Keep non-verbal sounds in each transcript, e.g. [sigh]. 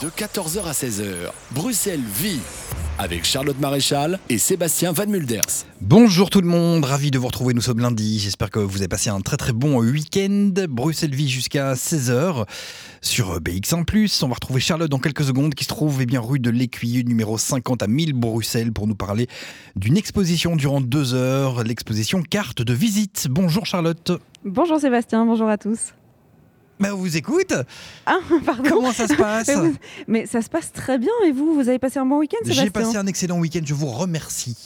De 14h à 16h, Bruxelles vit avec Charlotte Maréchal et Sébastien Van Mulders. Bonjour tout le monde, ravi de vous retrouver, nous sommes lundi, j'espère que vous avez passé un très très bon week-end. Bruxelles vit jusqu'à 16h sur BX1+. On va retrouver Charlotte dans quelques secondes qui se trouve eh bien, rue de l'Écuyer numéro 50 à 1000 Bruxelles pour nous parler d'une exposition durant deux heures, l'exposition carte de visite. Bonjour Charlotte. Bonjour Sébastien, bonjour à tous. Bah, on vous écoute Ah, [laughs] pardon. Comment ça se passe [laughs] mais, vous- mais ça se passe très bien et vous, vous avez passé un bon week-end J'ai passé un excellent week-end, je vous remercie.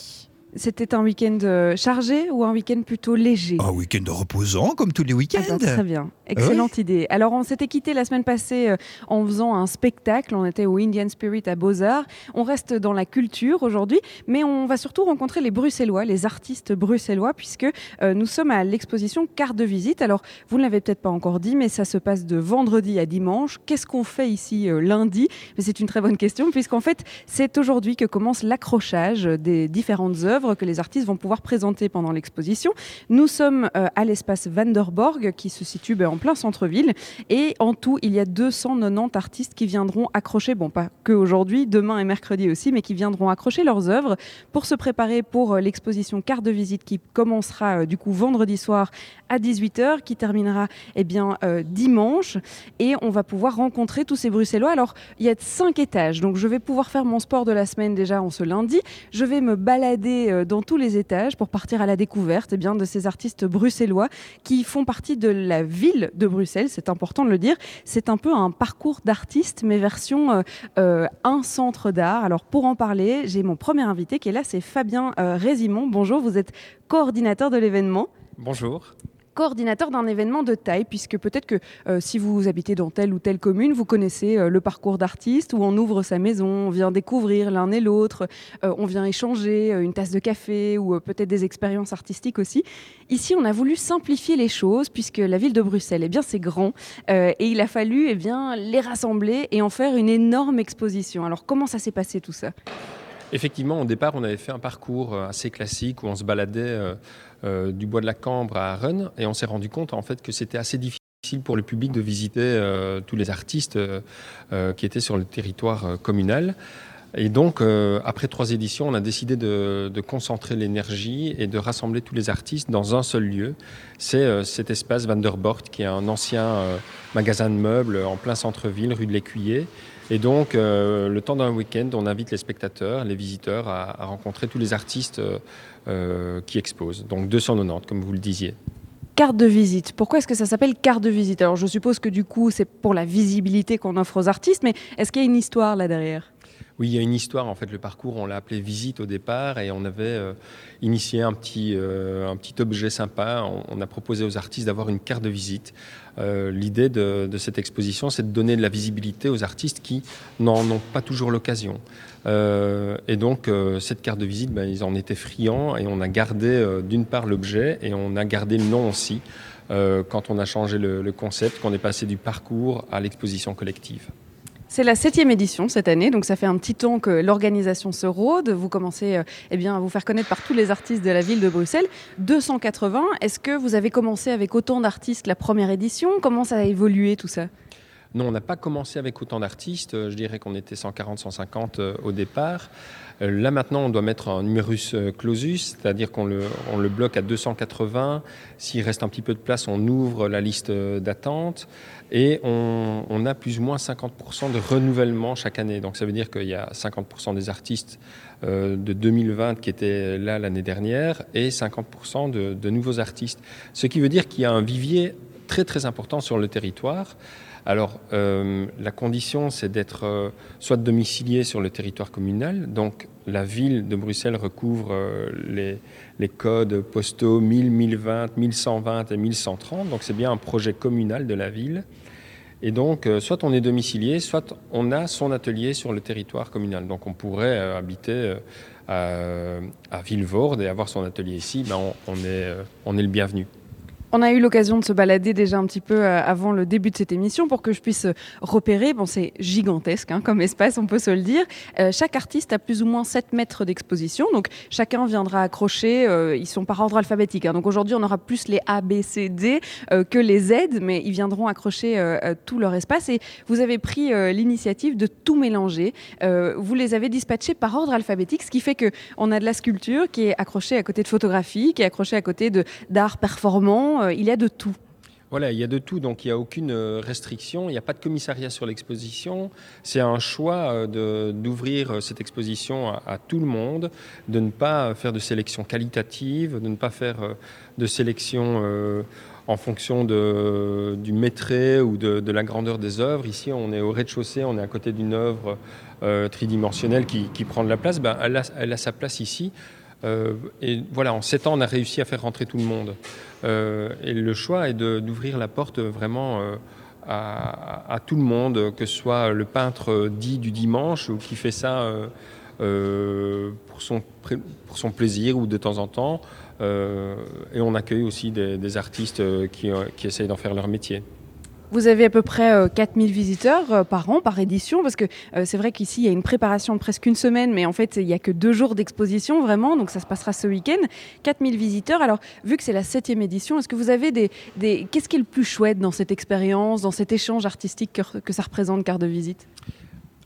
C'était un week-end euh, chargé ou un week-end plutôt léger? Un week-end reposant comme tous les Ah week-ends. ben, Très bien, excellente idée. Alors on s'était quitté la semaine passée euh, en faisant un spectacle, on était au Indian Spirit à Beaux-Arts. On reste dans la culture aujourd'hui, mais on va surtout rencontrer les Bruxellois, les artistes bruxellois, puisque euh, nous sommes à l'exposition Carte de visite. Alors vous ne l'avez peut-être pas encore dit, mais ça se passe de vendredi à dimanche. Qu'est-ce qu'on fait ici lundi? Mais C'est une très bonne question, puisqu'en fait c'est aujourd'hui que commence l'accrochage des différentes œuvres que les artistes vont pouvoir présenter pendant l'exposition. Nous sommes euh, à l'espace Vanderborg qui se situe ben, en plein centre-ville et en tout il y a 290 artistes qui viendront accrocher, bon pas que aujourd'hui, demain et mercredi aussi, mais qui viendront accrocher leurs œuvres pour se préparer pour euh, l'exposition carte de visite qui commencera euh, du coup vendredi soir à 18h, qui terminera eh bien dimanche et on va pouvoir rencontrer tous ces Bruxellois. Alors il y a cinq étages, donc je vais pouvoir faire mon sport de la semaine déjà en ce lundi. Je vais me balader euh, dans tous les étages pour partir à la découverte eh bien, de ces artistes bruxellois qui font partie de la ville de Bruxelles. C'est important de le dire. C'est un peu un parcours d'artistes, mais version euh, euh, un centre d'art. Alors pour en parler, j'ai mon premier invité qui est là, c'est Fabien euh, Résimond. Bonjour, vous êtes coordinateur de l'événement Bonjour. Coordinateur d'un événement de taille, puisque peut-être que euh, si vous habitez dans telle ou telle commune, vous connaissez euh, le parcours d'artiste où on ouvre sa maison, on vient découvrir l'un et l'autre, euh, on vient échanger une tasse de café ou peut-être des expériences artistiques aussi. Ici, on a voulu simplifier les choses puisque la ville de Bruxelles, eh bien, c'est grand et il a fallu eh bien, les rassembler et en faire une énorme exposition. Alors, comment ça s'est passé tout ça? Effectivement, au départ, on avait fait un parcours euh, assez classique où on se baladait euh, euh, du bois de la Cambre à Rennes et on s'est rendu compte en fait que c'était assez difficile pour le public de visiter tous les artistes qui étaient sur le territoire communal. Et donc, après trois éditions, on a décidé de, de concentrer l'énergie et de rassembler tous les artistes dans un seul lieu. C'est cet espace Vanderbort, qui est un ancien magasin de meubles en plein centre-ville, rue de l'Écuyer. Et donc, euh, le temps d'un week-end, on invite les spectateurs, les visiteurs à, rencontrer tous les artistes euh, euh, qui exposent. Donc 290, comme vous le disiez. Carte de visite. Pourquoi est-ce que ça s'appelle carte de visite? Alors, je suppose que du coup, c'est pour la visibilité qu'on offre aux artistes, mais est-ce qu'il y a une histoire là derrière? Oui, il y a une histoire. En fait, le parcours, on l'a appelé visite au départ et on avait euh, initié un petit, euh, un petit objet sympa. On, a proposé aux artistes d'avoir une carte de visite. Euh, L'idée de, cette exposition, c'est de donner de la visibilité aux artistes qui n'en ont pas toujours l'occasion. Et donc, cette carte de visite, ben, ils en étaient friands et on a gardé d'une part l'objet et on a gardé le nom aussi. quand on a changé le, le concept, qu'on est passé du parcours à l'exposition collective. C'est la septième édition cette année, donc ça fait un petit temps que l'organisation se rôde. Vous commencez euh, eh bien, à vous faire connaître par tous les artistes de la ville de Bruxelles. 280, est-ce que vous avez commencé avec autant d'artistes la première édition? Comment ça a évolué tout ça? Non, on n'a pas commencé avec autant d'artistes. Euh, Je dirais qu'on était 140, 150 euh, au départ. Là maintenant, on doit mettre un numerus clausus, c'est-à-dire qu'on le, le bloque à 280. S'il reste un petit peu de place, on ouvre la liste d'attente et on, a plus ou moins 50% de renouvellement chaque année. Donc ça veut dire qu'il y a 50% des artistes euh, de 2020 qui étaient là l'année dernière et 50% de, nouveaux artistes. Ce qui veut dire qu'il y a un vivier très très important sur le territoire. Alors, euh, la condition, c'est d'être euh, soit domicilié sur le territoire communal, donc la ville de Bruxelles recouvre les codes postaux 1000, 1020, 1120 et 1130, donc c'est bien un projet communal de la ville. Et donc, euh, soit on est domicilié, soit on a son atelier sur le territoire communal. Donc, on pourrait euh, habiter euh, à, Villevorde et avoir son atelier ici, ben, on est le bienvenu. On a eu l'occasion de se balader déjà un petit peu euh, avant le début de cette émission pour que je puisse euh, repérer. Bon, c'est gigantesque hein, comme espace, on peut se le dire. Euh, chaque artiste a plus ou moins 7 mètres d'exposition. Donc chacun viendra accrocher. ils sont par ordre alphabétique. Hein. Donc aujourd'hui, on aura plus les A, B, C, D que les Z, mais ils viendront accrocher tout leur espace. Et vous avez pris l'initiative de tout mélanger. vous les avez dispatchés par ordre alphabétique, ce qui fait qu'on a de la sculpture qui est accrochée à côté de photographie, qui est accrochée à côté d'art performant euh, il y a de tout. Voilà, il y a de tout, donc il n'y a aucune euh, restriction, il n'y a pas de commissariat sur l'exposition. C'est un choix euh, d'ouvrir cette exposition à, tout le monde, de ne pas faire de sélection qualitative, de ne pas faire de sélection en fonction du maîtrise ou de, la grandeur des œuvres. Ici, on est au rez-de-chaussée, on est à côté d'une œuvre tridimensionnelle qui, prend de la place. Ben, elle, a, sa place ici. Et voilà, en sept ans, on a réussi à faire rentrer tout le monde. Euh, et le choix est d'ouvrir la porte vraiment euh, à, tout le monde, que ce soit le peintre dit du dimanche ou qui fait ça euh, pour, son, pour son plaisir ou de temps en temps. et on accueille aussi des, artistes qui, qui essayent d'en faire leur métier. Vous avez à peu près 4000 euh, visiteurs euh, par an, par édition, parce que euh, c'est vrai qu'ici, il y a une préparation de presque une semaine, mais en fait, il n'y a que deux jours d'exposition, vraiment, donc ça se passera ce week-end. 4000 visiteurs. Alors, vu que c'est la septième édition, est-ce que vous avez des... Qu'est-ce qui est le plus chouette dans cette expérience, dans cet échange artistique que, que ça représente, carte de visite?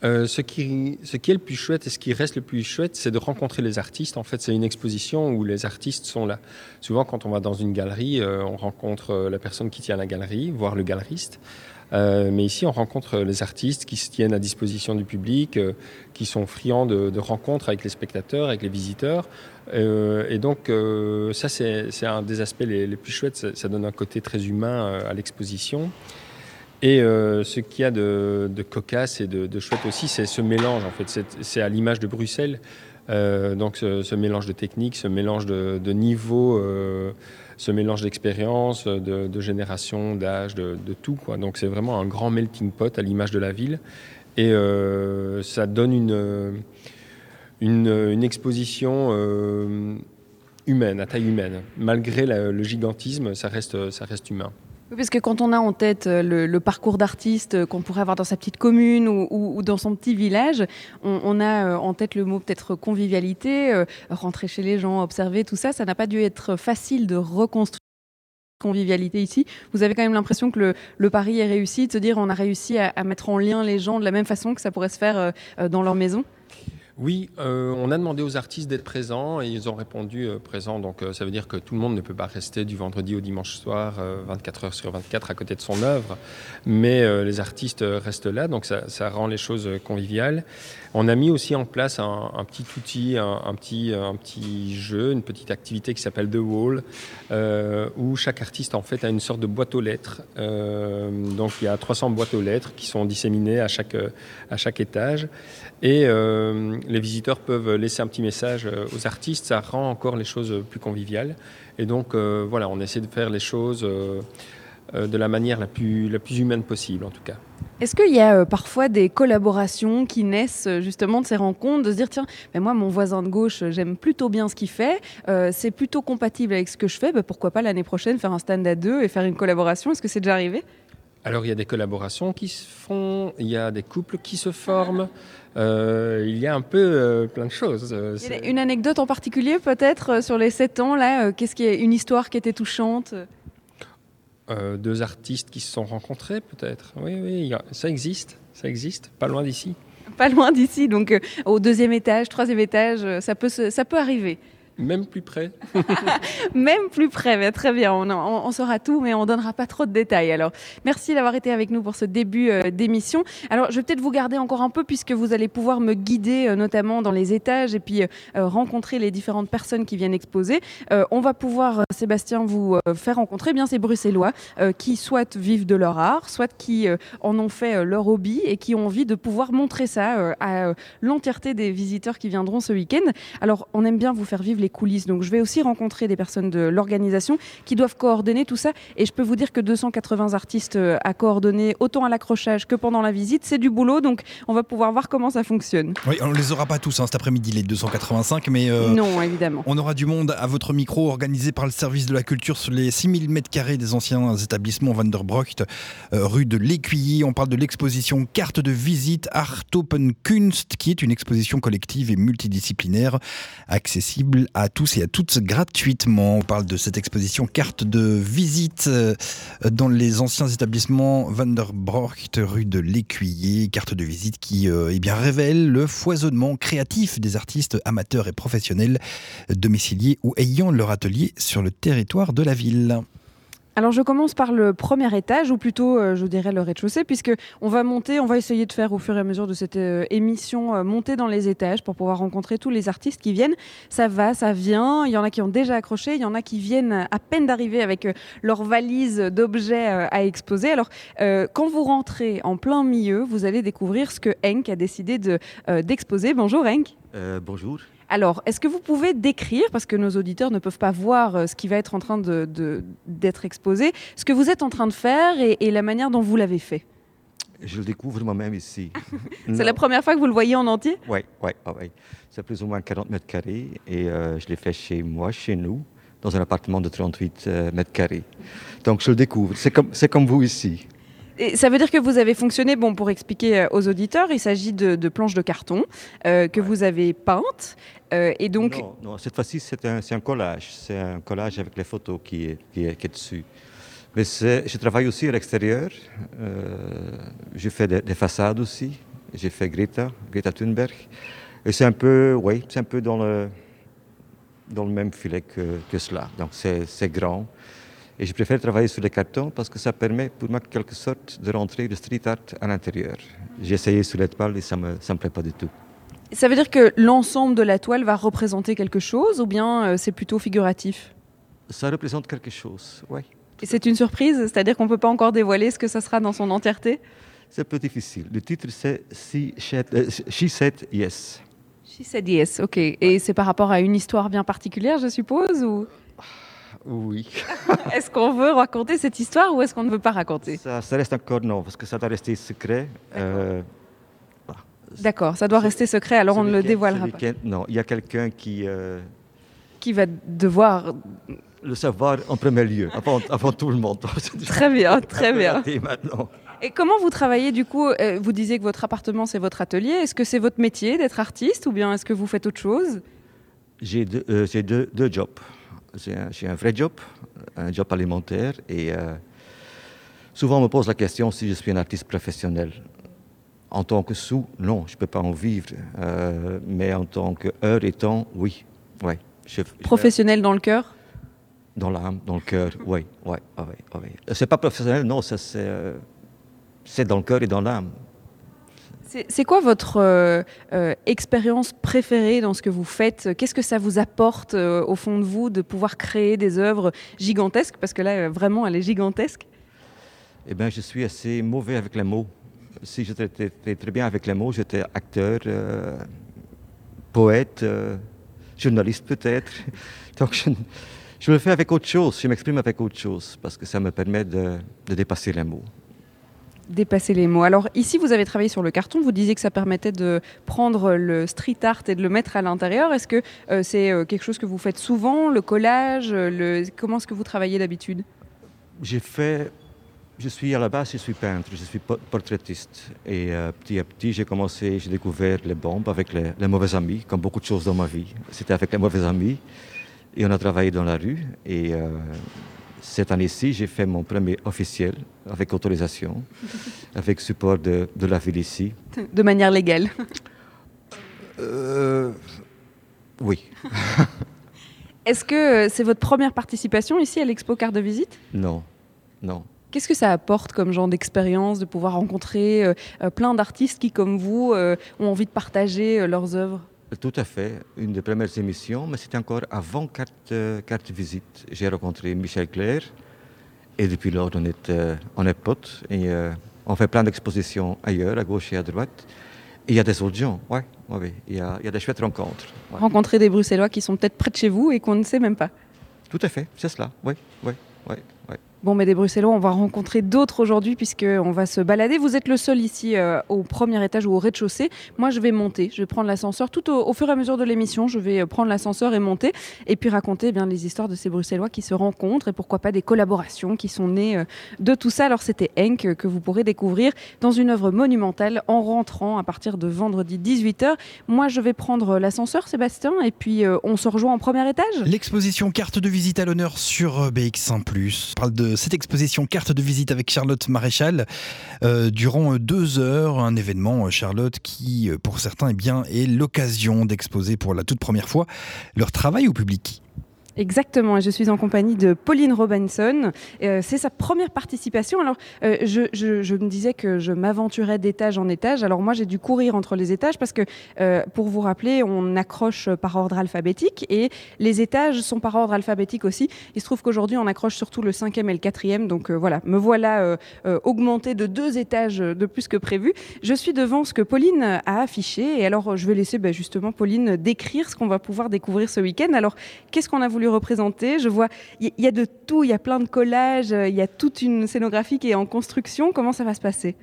Euh, ce, qui, est le plus chouette et ce qui reste le plus chouette, c'est de rencontrer les artistes. En fait, c'est une exposition où les artistes sont là. Souvent, quand on va dans une galerie, euh, on rencontre euh, la personne qui tient la galerie, voire le galeriste. mais ici, on rencontre les artistes qui se tiennent à disposition du public, qui sont friands de, rencontres avec les spectateurs, avec les visiteurs. et donc, ça, c'est un des aspects les, plus chouettes. Ça, donne un côté très humain à l'exposition. Et euh, ce qu'il y a de, cocasse et de, chouette aussi, c'est ce mélange. En fait, c'est à l'image de Bruxelles. Euh, donc ce, mélange de techniques, ce mélange de, niveaux, euh, ce mélange d'expérience, de, génération, d'âge, de, tout. Donc c'est vraiment un grand melting pot à l'image de la ville. Et ça donne une, exposition humaine, à taille humaine. Malgré le gigantisme, ça reste humain. Parce que quand on a en tête euh, le, parcours d'artiste euh, qu'on pourrait avoir dans sa petite commune ou, dans son petit village, on, a euh, en tête le mot peut-être convivialité, rentrer chez les gens, observer, tout ça. Ça n'a pas dû être facile de reconstruire convivialité ici. Vous avez quand même l'impression que le, pari est réussi, de se dire on a réussi à, mettre en lien les gens de la même façon que ça pourrait se faire dans leur maison oui, euh, on a demandé aux artistes d'être présents et ils ont répondu euh, présents. Donc euh, ça veut dire que tout le monde ne peut pas rester du vendredi au dimanche soir, 24 heures sur 24 à côté de son œuvre. Mais les artistes restent là, donc ça, rend les choses conviviales. On a mis aussi en place un, petit outil, un, petit, un petit jeu, une petite activité qui s'appelle The Wall, où chaque artiste en fait a une sorte de boîte aux lettres. donc il y a 300 boîtes aux lettres qui sont disséminées à chaque, à chaque étage. Et les visiteurs peuvent laisser un petit message euh, aux artistes, ça rend encore les choses plus conviviales. Et donc euh, voilà, on essaie de faire les choses euh, de la manière la plus, la plus humaine possible en tout cas. Est-ce qu'il y a parfois des collaborations qui naissent justement de ces rencontres, de se dire tiens, mais moi mon voisin de gauche, j'aime plutôt bien ce qu'il fait, c'est plutôt compatible avec ce que je fais, bah, pourquoi pas l'année prochaine faire un stand à deux et faire une collaboration? Est-ce que c'est déjà arrivé? Alors il y a des collaborations qui se font, il y a des couples qui se forment, euh, il y a un peu euh, plein de choses. Euh, une anecdote en particulier peut-être sur les sept ans là Qu'est-ce qui est une histoire qui était touchante? Deux artistes qui se sont rencontrés peut-être. Oui, oui, ça existe, ça existe, pas loin d'ici. Pas loin d'ici, donc au deuxième étage, troisième étage, ça peut, ça peut arriver. Même plus près. [laughs] Même plus près, très bien. On, saura tout, mais on donnera pas trop de détails. Alors, merci d'avoir été avec nous pour ce début euh, d'émission. Alors, je vais peut-être vous garder encore un peu puisque vous allez pouvoir me guider, euh, notamment dans les étages et puis euh, rencontrer les différentes personnes qui viennent exposer. on va pouvoir, Sébastien, vous faire rencontrer bien ces Bruxellois qui soit vivent de leur art, soit qui en ont fait leur hobby et qui ont envie de pouvoir montrer ça à l'entièreté des visiteurs qui viendront ce week-end. Alors, on aime bien vous faire vivre les les coulisses. Donc je vais aussi rencontrer des personnes de l'organisation qui doivent coordonner tout ça. Et je peux vous dire que 280 artistes euh, à coordonner, autant à l'accrochage que pendant la visite, c'est du boulot. Donc on va pouvoir voir comment ça fonctionne. Oui, on ne les aura pas tous hein, cet après-midi, les 285, mais euh, non, évidemment. on aura du monde à votre micro organisé par le service de la culture sur les 6000 m2 des anciens établissements Vanderbrocht, euh, rue de l'Écuyer. On parle de l'exposition Carte de visite Art Open Kunst, qui est une exposition collective et multidisciplinaire accessible à tous et à toutes gratuitement. On parle de cette exposition Carte de visite euh, dans les anciens établissements Vanderbrocht, rue de l'Écuyer. Carte de visite qui euh, eh bien, révèle le foisonnement créatif des artistes amateurs et professionnels domiciliés ou ayant leur atelier sur le territoire de la ville. Alors je commence par le premier étage, ou plutôt euh, je dirais le rez-de-chaussée, puisque on va monter, on va essayer de faire au fur et à mesure de cette euh, émission euh, monter dans les étages pour pouvoir rencontrer tous les artistes qui viennent. Ça va, ça vient. Il y en a qui ont déjà accroché, il y en a qui viennent à peine d'arriver avec leur valise d'objets à exposer. Alors quand vous rentrez en plein milieu, vous allez découvrir ce que Henk a décidé de d'exposer. Bonjour Henk. Bonjour. Alors, est-ce que vous pouvez décrire, parce que nos auditeurs ne peuvent pas voir euh, ce qui va être en train d'être de, exposé, ce que vous êtes en train de faire et, la manière dont vous l'avez fait? Je le découvre moi-même ici. [laughs] C'est la première fois que vous le voyez en entier? Oui, oui, oui. C'est plus ou moins 40 mètres carrés et euh, je l'ai fait chez moi, chez nous, dans un appartement de 38 euh, mètres carrés. Donc je le découvre. C'est comme, comme vous ici. Et ça veut dire que vous avez fonctionné, bon, pour expliquer aux auditeurs, il s'agit de, planches de carton que vous avez peintes euh, et donc... Non, cette fois-ci, c'est un, un, collage. C'est un collage avec les photos qui est, qui est, qui est dessus. Mais je travaille aussi à l'extérieur. Euh, je fais des, façades aussi. J'ai fait Greta, Greta Thunberg. Et c'est un peu, oui, c'est un peu dans le, dans le même filet que, que cela. Donc c'est grand. Et je préfère travailler sur les cartons parce que ça permet pour moi, quelque sorte, de rentrer le street art à l'intérieur. J'ai essayé sur les toiles et ça ne me, ça me plaît pas du tout. Ça veut dire que l'ensemble de la toile va représenter quelque chose ou bien euh, c'est plutôt figuratif? Ça représente quelque chose, oui. Et c'est une surprise? C'est-à-dire qu'on ne peut pas encore dévoiler ce que ça sera dans son entièreté? C'est un peu difficile. Le titre c'est euh, She Said Yes. She Said Yes, ok. Et c'est par rapport à une histoire bien particulière, je suppose ou... Oui. [laughs] est-ce qu'on veut raconter cette histoire ou est-ce qu'on ne veut pas raconter? Ça, reste encore non, parce que ça doit rester secret. D'accord, ça doit rester secret, alors on ne le dévoilera pas. Non, il y a quelqu'un qui... Euh, qui va devoir... Le savoir en premier lieu, avant, tout le monde. [laughs] très bien, [laughs] très bien. Maintenant. Et comment vous travaillez du coup euh, Vous disiez que votre appartement c'est votre atelier. Est-ce que c'est votre métier d'être artiste ou bien est-ce que vous faites autre chose? J'ai deux, euh, deux, deux, jobs. J'ai un, vrai job, un job alimentaire et souvent on me pose la question si je suis un artiste professionnel. En tant que sous, non, je ne peux pas en vivre. Euh, mais en tant que heure et temps, oui. Ouais, professionnel dans le cœur? Dans l'âme, dans le cœur, [laughs] oui. Ouais, ouais, ouais. C'est pas professionnel, non, euh, c'est dans le cœur et dans l'âme. C'est quoi votre euh, expérience préférée dans ce que vous faites? Qu'est-ce que ça vous apporte au fond de vous de pouvoir créer des œuvres gigantesques? Parce que là, vraiment, elle est gigantesque. Eh bien, je suis assez mauvais avec les mots si j'étais très bien avec les mots, j'étais acteur, euh, poète, euh, journaliste peut-être. [laughs] Donc je, le fais avec autre chose, je m'exprime avec autre chose, parce que ça me permet de, dépasser les mots. Dépasser les mots. Alors ici, vous avez travaillé sur le carton, vous disiez que ça permettait de prendre le street art et de le mettre à l'intérieur. Est-ce que euh, c'est quelque chose que vous faites souvent, le collage le... Comment est-ce que vous travaillez d'habitude? J'ai fait je suis à la base, je suis peintre, je suis portraitiste. Et euh, petit à petit, j'ai commencé, j'ai découvert les bombes avec les, mauvais amis, comme beaucoup de choses dans ma vie. C'était avec les mauvais amis. Et on a travaillé dans la rue. Et euh, cette année-ci, j'ai fait mon premier officiel avec autorisation, [laughs] avec support de, la ville ici. De manière légale euh, Oui. [laughs] Est-ce que c'est votre première participation ici à l'Expo Carte de Visite? Non, non. Qu'est-ce que ça apporte comme genre d'expérience de pouvoir rencontrer euh, euh, plein d'artistes qui, comme vous, euh, ont envie de partager leurs œuvres? Tout à fait. Une des premières émissions, mais c'était encore avant carte, carte visite. J'ai rencontré Michel Claire et depuis lors, on est, on est potes et on fait plein d'expositions ailleurs, à gauche et à droite. il y a des autres gens, oui. Ouais, il, y a, il, y a, des chouettes rencontres. Rencontrer des Bruxellois qui sont peut-être près de chez vous et qu'on ne sait même pas. Tout à fait, c'est cela, oui, oui, oui. Bon, mais des Bruxellois, on va rencontrer d'autres aujourd'hui puisqu'on va se balader. Vous êtes le seul ici euh, au premier étage ou au rez-de-chaussée. Moi, je vais monter, je vais prendre l'ascenseur. Tout au, fur et à mesure de l'émission, je vais euh, prendre l'ascenseur et monter et puis raconter eh bien les histoires de ces Bruxellois qui se rencontrent et pourquoi pas des collaborations qui sont nées euh, de tout ça. Alors, c'était Henk que vous pourrez découvrir dans une œuvre monumentale en rentrant à partir de vendredi 18h. Moi, je vais prendre l'ascenseur, Sébastien, et puis on se rejoint en premier étage. L'exposition carte de visite à l'honneur sur BX1+. parle de cette exposition carte de visite avec Charlotte Maréchal euh, durant deux heures. Un événement, euh, Charlotte, qui euh, pour certains eh bien, est l'occasion d'exposer pour la toute première fois leur travail au public. Exactement, je suis en compagnie de Pauline Robinson. Euh, c'est sa première participation. Alors, euh, je, je, je, me disais que je m'aventurais d'étage en étage. Alors moi, j'ai dû courir entre les étages parce que, euh, pour vous rappeler, on accroche par ordre alphabétique et les étages sont par ordre alphabétique aussi. Il se trouve qu'aujourd'hui, on accroche surtout le cinquième et le quatrième. Donc voilà, me voilà augmenté de deux étages de plus que prévu. Je suis devant ce que Pauline a affiché. Et alors, je vais laisser ben, justement Pauline décrire ce qu'on va pouvoir découvrir ce week-end. Alors, qu'est-ce qu'on a voulu représenter. Je vois, il y, a de tout, il y a plein de collages, il y a toute une scénographie qui est en construction. Comment ça va se passer?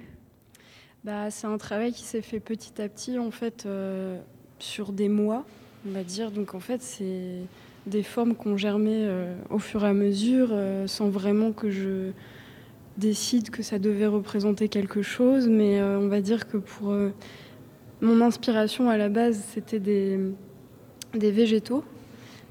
Bah, C'est un travail qui s'est fait petit à petit, en fait, euh, sur des mois, on va dire. Donc, en fait, c'est des formes qu'on germait euh, au fur et à mesure, euh, sans vraiment que je décide que ça devait représenter quelque chose. Mais on va dire que pour mon inspiration à la base, c'était des, des végétaux.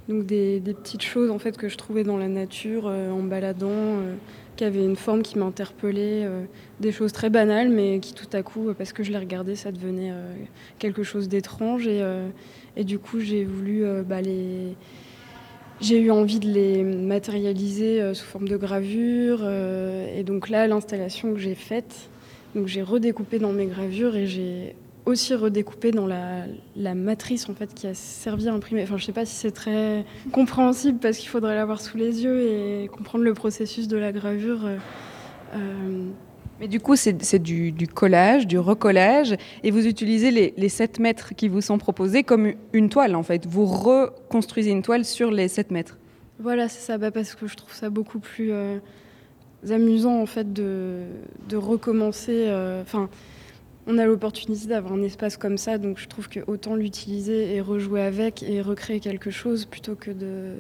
Donc des, petites choses en fait que je trouvais dans la nature euh, en baladant, euh, qui avaient une forme qui m'interpellait, euh, des choses très banales mais qui tout à coup, parce que je les regardais, ça devenait quelque chose d'étrange. Et, du coup j'ai voulu bah, les... J'ai eu envie de les matérialiser sous forme de gravure et donc là l'installation que j'ai faite, donc j'ai redécoupé dans mes gravures et j'ai aussi redécoupé dans la, matrice en fait qui a servi à imprimer. Enfin, je sais pas si c'est très compréhensible parce qu'il faudrait l'avoir sous les yeux et comprendre le processus de la gravure. Euh, euh. Mais du coup, c'est du, collage, du recollage, et vous utilisez les, 7 mètres qui vous sont proposés comme une toile en fait. Vous reconstruisez une toile sur les 7 mètres. Voilà, c'est ça, bah, parce que je trouve ça beaucoup plus euh, amusant en fait de, de recommencer. Enfin on a l'opportunité d'avoir un espace comme ça, donc je trouve que autant l'utiliser et rejouer avec et recréer quelque chose plutôt que de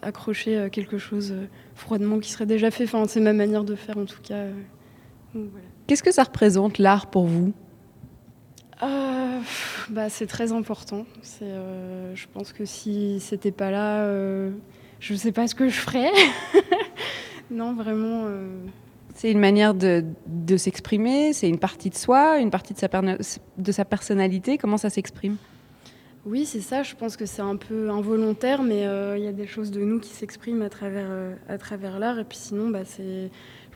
accrocher euh, quelque chose euh, froidement qui serait déjà fait. Enfin, c'est ma manière de faire en tout cas. Euh, Qu'est-ce que ça représente l'art pour vous? Bah, c'est très important. je pense que si c'était pas là, je ne sais pas ce que je ferais. [laughs] non, vraiment. C'est une manière de, s'exprimer, c'est une partie de soi, une partie de sa, de sa personnalité. Comment ça s'exprime? Oui, c'est ça. Je pense que c'est un peu involontaire, mais euh, il y a des choses de nous qui s'expriment à travers, euh, à travers l'art. Et puis sinon, bah, je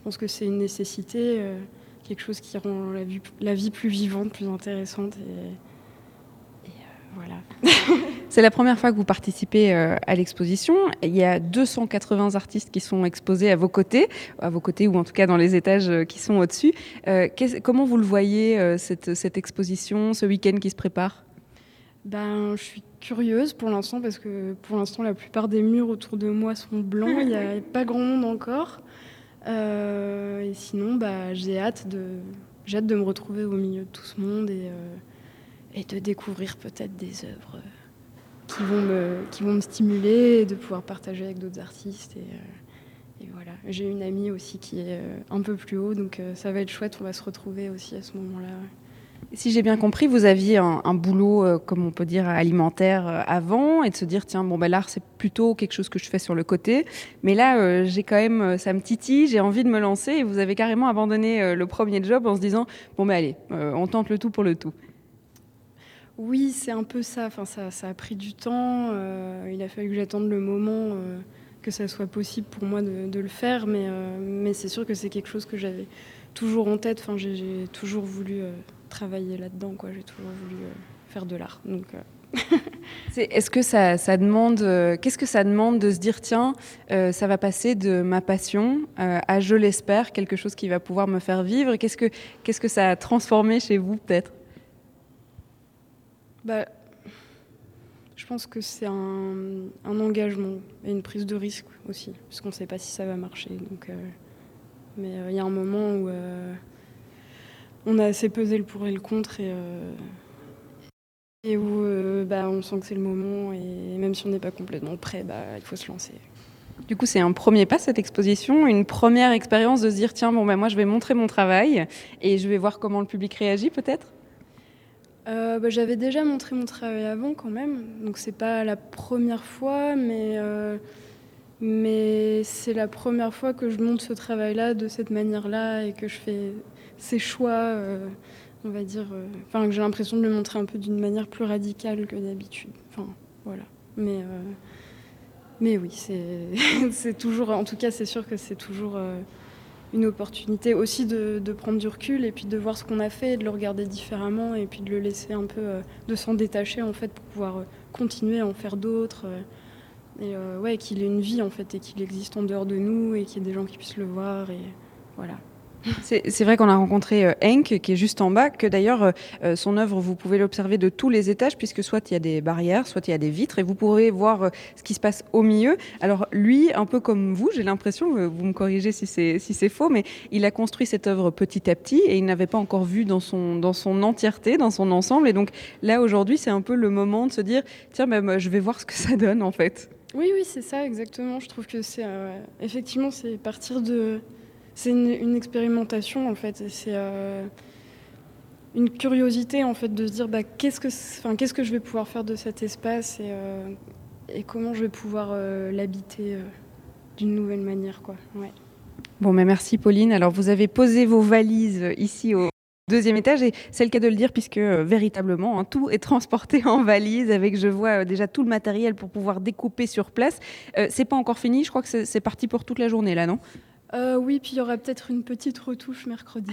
pense que c'est une nécessité, euh, quelque chose qui rend la vie, la vie plus vivante, plus intéressante. Voilà. [laughs] C'est la première fois que vous participez euh, à l'exposition. Il y a 280 artistes qui sont exposés à vos côtés, à vos côtés ou en tout cas dans les étages euh, qui sont au-dessus. Euh, comment vous le voyez, cette, cette, exposition, ce week-end qui se prépare? Ben, Je suis curieuse pour l'instant parce que pour l'instant, la plupart des murs autour de moi sont blancs. Il n'y a [laughs] pas grand monde encore. et sinon, bah, j'ai hâte, de, hâte de me retrouver au milieu de tout ce monde et et de découvrir peut-être des œuvres qui vont me, qui vont me stimuler et de pouvoir partager avec d'autres artistes. Et, euh, et voilà. J'ai une amie aussi qui est euh, un peu plus haut, donc euh, ça va être chouette, on va se retrouver aussi à ce moment-là. Si j'ai bien compris, vous aviez un, boulot, comme on peut dire, alimentaire avant, et de se dire, tiens, bon, ben, l'art, c'est plutôt quelque chose que je fais sur le côté. Mais là, j'ai quand même, ça me titille, j'ai envie de me lancer, et vous avez carrément abandonné le premier job en se disant, bon, ben allez, on tente le tout pour le tout. Oui, c'est un peu ça. Enfin, ça, a pris du temps. Euh, il a fallu que j'attende le moment euh, que ça soit possible pour moi de, le faire. Mais, euh, mais c'est sûr que c'est quelque chose que j'avais toujours en tête. Enfin, j'ai toujours voulu travailler là-dedans. J'ai toujours voulu faire de l'art. Donc. [laughs] Est-ce que ça, ça demande, qu'est-ce que ça demande de se dire tiens, ça va passer de ma passion à je l'espère quelque chose qui va pouvoir me faire vivre? Qu'est-ce que qu'est-ce que ça a transformé chez vous peut-être? Bah, Je pense que c'est un, engagement et une prise de risque aussi, parce qu'on ne sait pas si ça va marcher. Euh, mais il y a un moment où on a assez pesé le pour et le contre et, où bah, on sent que c'est le moment et même si on n'est pas complètement prêt, bah, il faut se lancer. Du coup, c'est un premier pas cette exposition, une première expérience de se dire tiens, bon, ben, moi je vais montrer mon travail et je vais voir comment le public réagit peut-être? Euh, bah, J'avais déjà montré mon travail avant quand même, donc c'est pas la première fois, mais, euh, mais c'est la première fois que je montre ce travail-là de cette manière-là et que je fais ces choix. Euh, on va dire, enfin que j'ai l'impression de le montrer un peu d'une manière plus radicale que d'habitude. Enfin, voilà. Mais mais oui, [laughs] c'est toujours, en tout cas, c'est sûr que c'est toujours une opportunité aussi de, prendre du recul et puis de voir ce qu'on a fait, de le regarder différemment et puis de le laisser un peu, euh, de s'en détacher en fait pour pouvoir euh, continuer à en faire d'autres. et ouais, qu'il ait une vie en fait et qu'il existe en dehors de nous et qu'il y ait des gens qui puissent le voir et voilà. C'est vrai qu'on a rencontré Henk, euh, qui est juste en bas, que d'ailleurs, euh, euh, son œuvre, vous pouvez l'observer de tous les étages, puisque soit il y a des barrières, soit il y a des vitres, et vous pourrez voir ce qui se passe au milieu. Alors lui, un peu comme vous, j'ai l'impression, vous me corrigez si c'est si faux, mais il a construit cette œuvre petit à petit, et il n'avait pas encore vu dans son, dans son entièreté, dans son ensemble. Et donc là, aujourd'hui, c'est un peu le moment de se dire, tiens, ben, je vais voir ce que ça donne, en fait. Oui, oui, c'est ça, exactement. Je trouve que c'est... effectivement, c'est partir de c'est une, expérimentation en fait. C'est euh, une curiosité en fait de se dire bah, qu'est-ce que, enfin, qu'est-ce que je vais pouvoir faire de cet espace et, euh, comment je vais pouvoir euh, l'habiter d'une nouvelle manière quoi. Bon, mais merci Pauline. Alors vous avez posé vos valises ici au deuxième étage et c'est le cas de le dire puisque véritablement hein, tout est transporté en valise avec je vois déjà tout le matériel pour pouvoir découper sur place. c'est pas encore fini, je crois que c'est parti pour toute la journée là, non? Euh, oui, puis il y aura peut-être une petite retouche mercredi.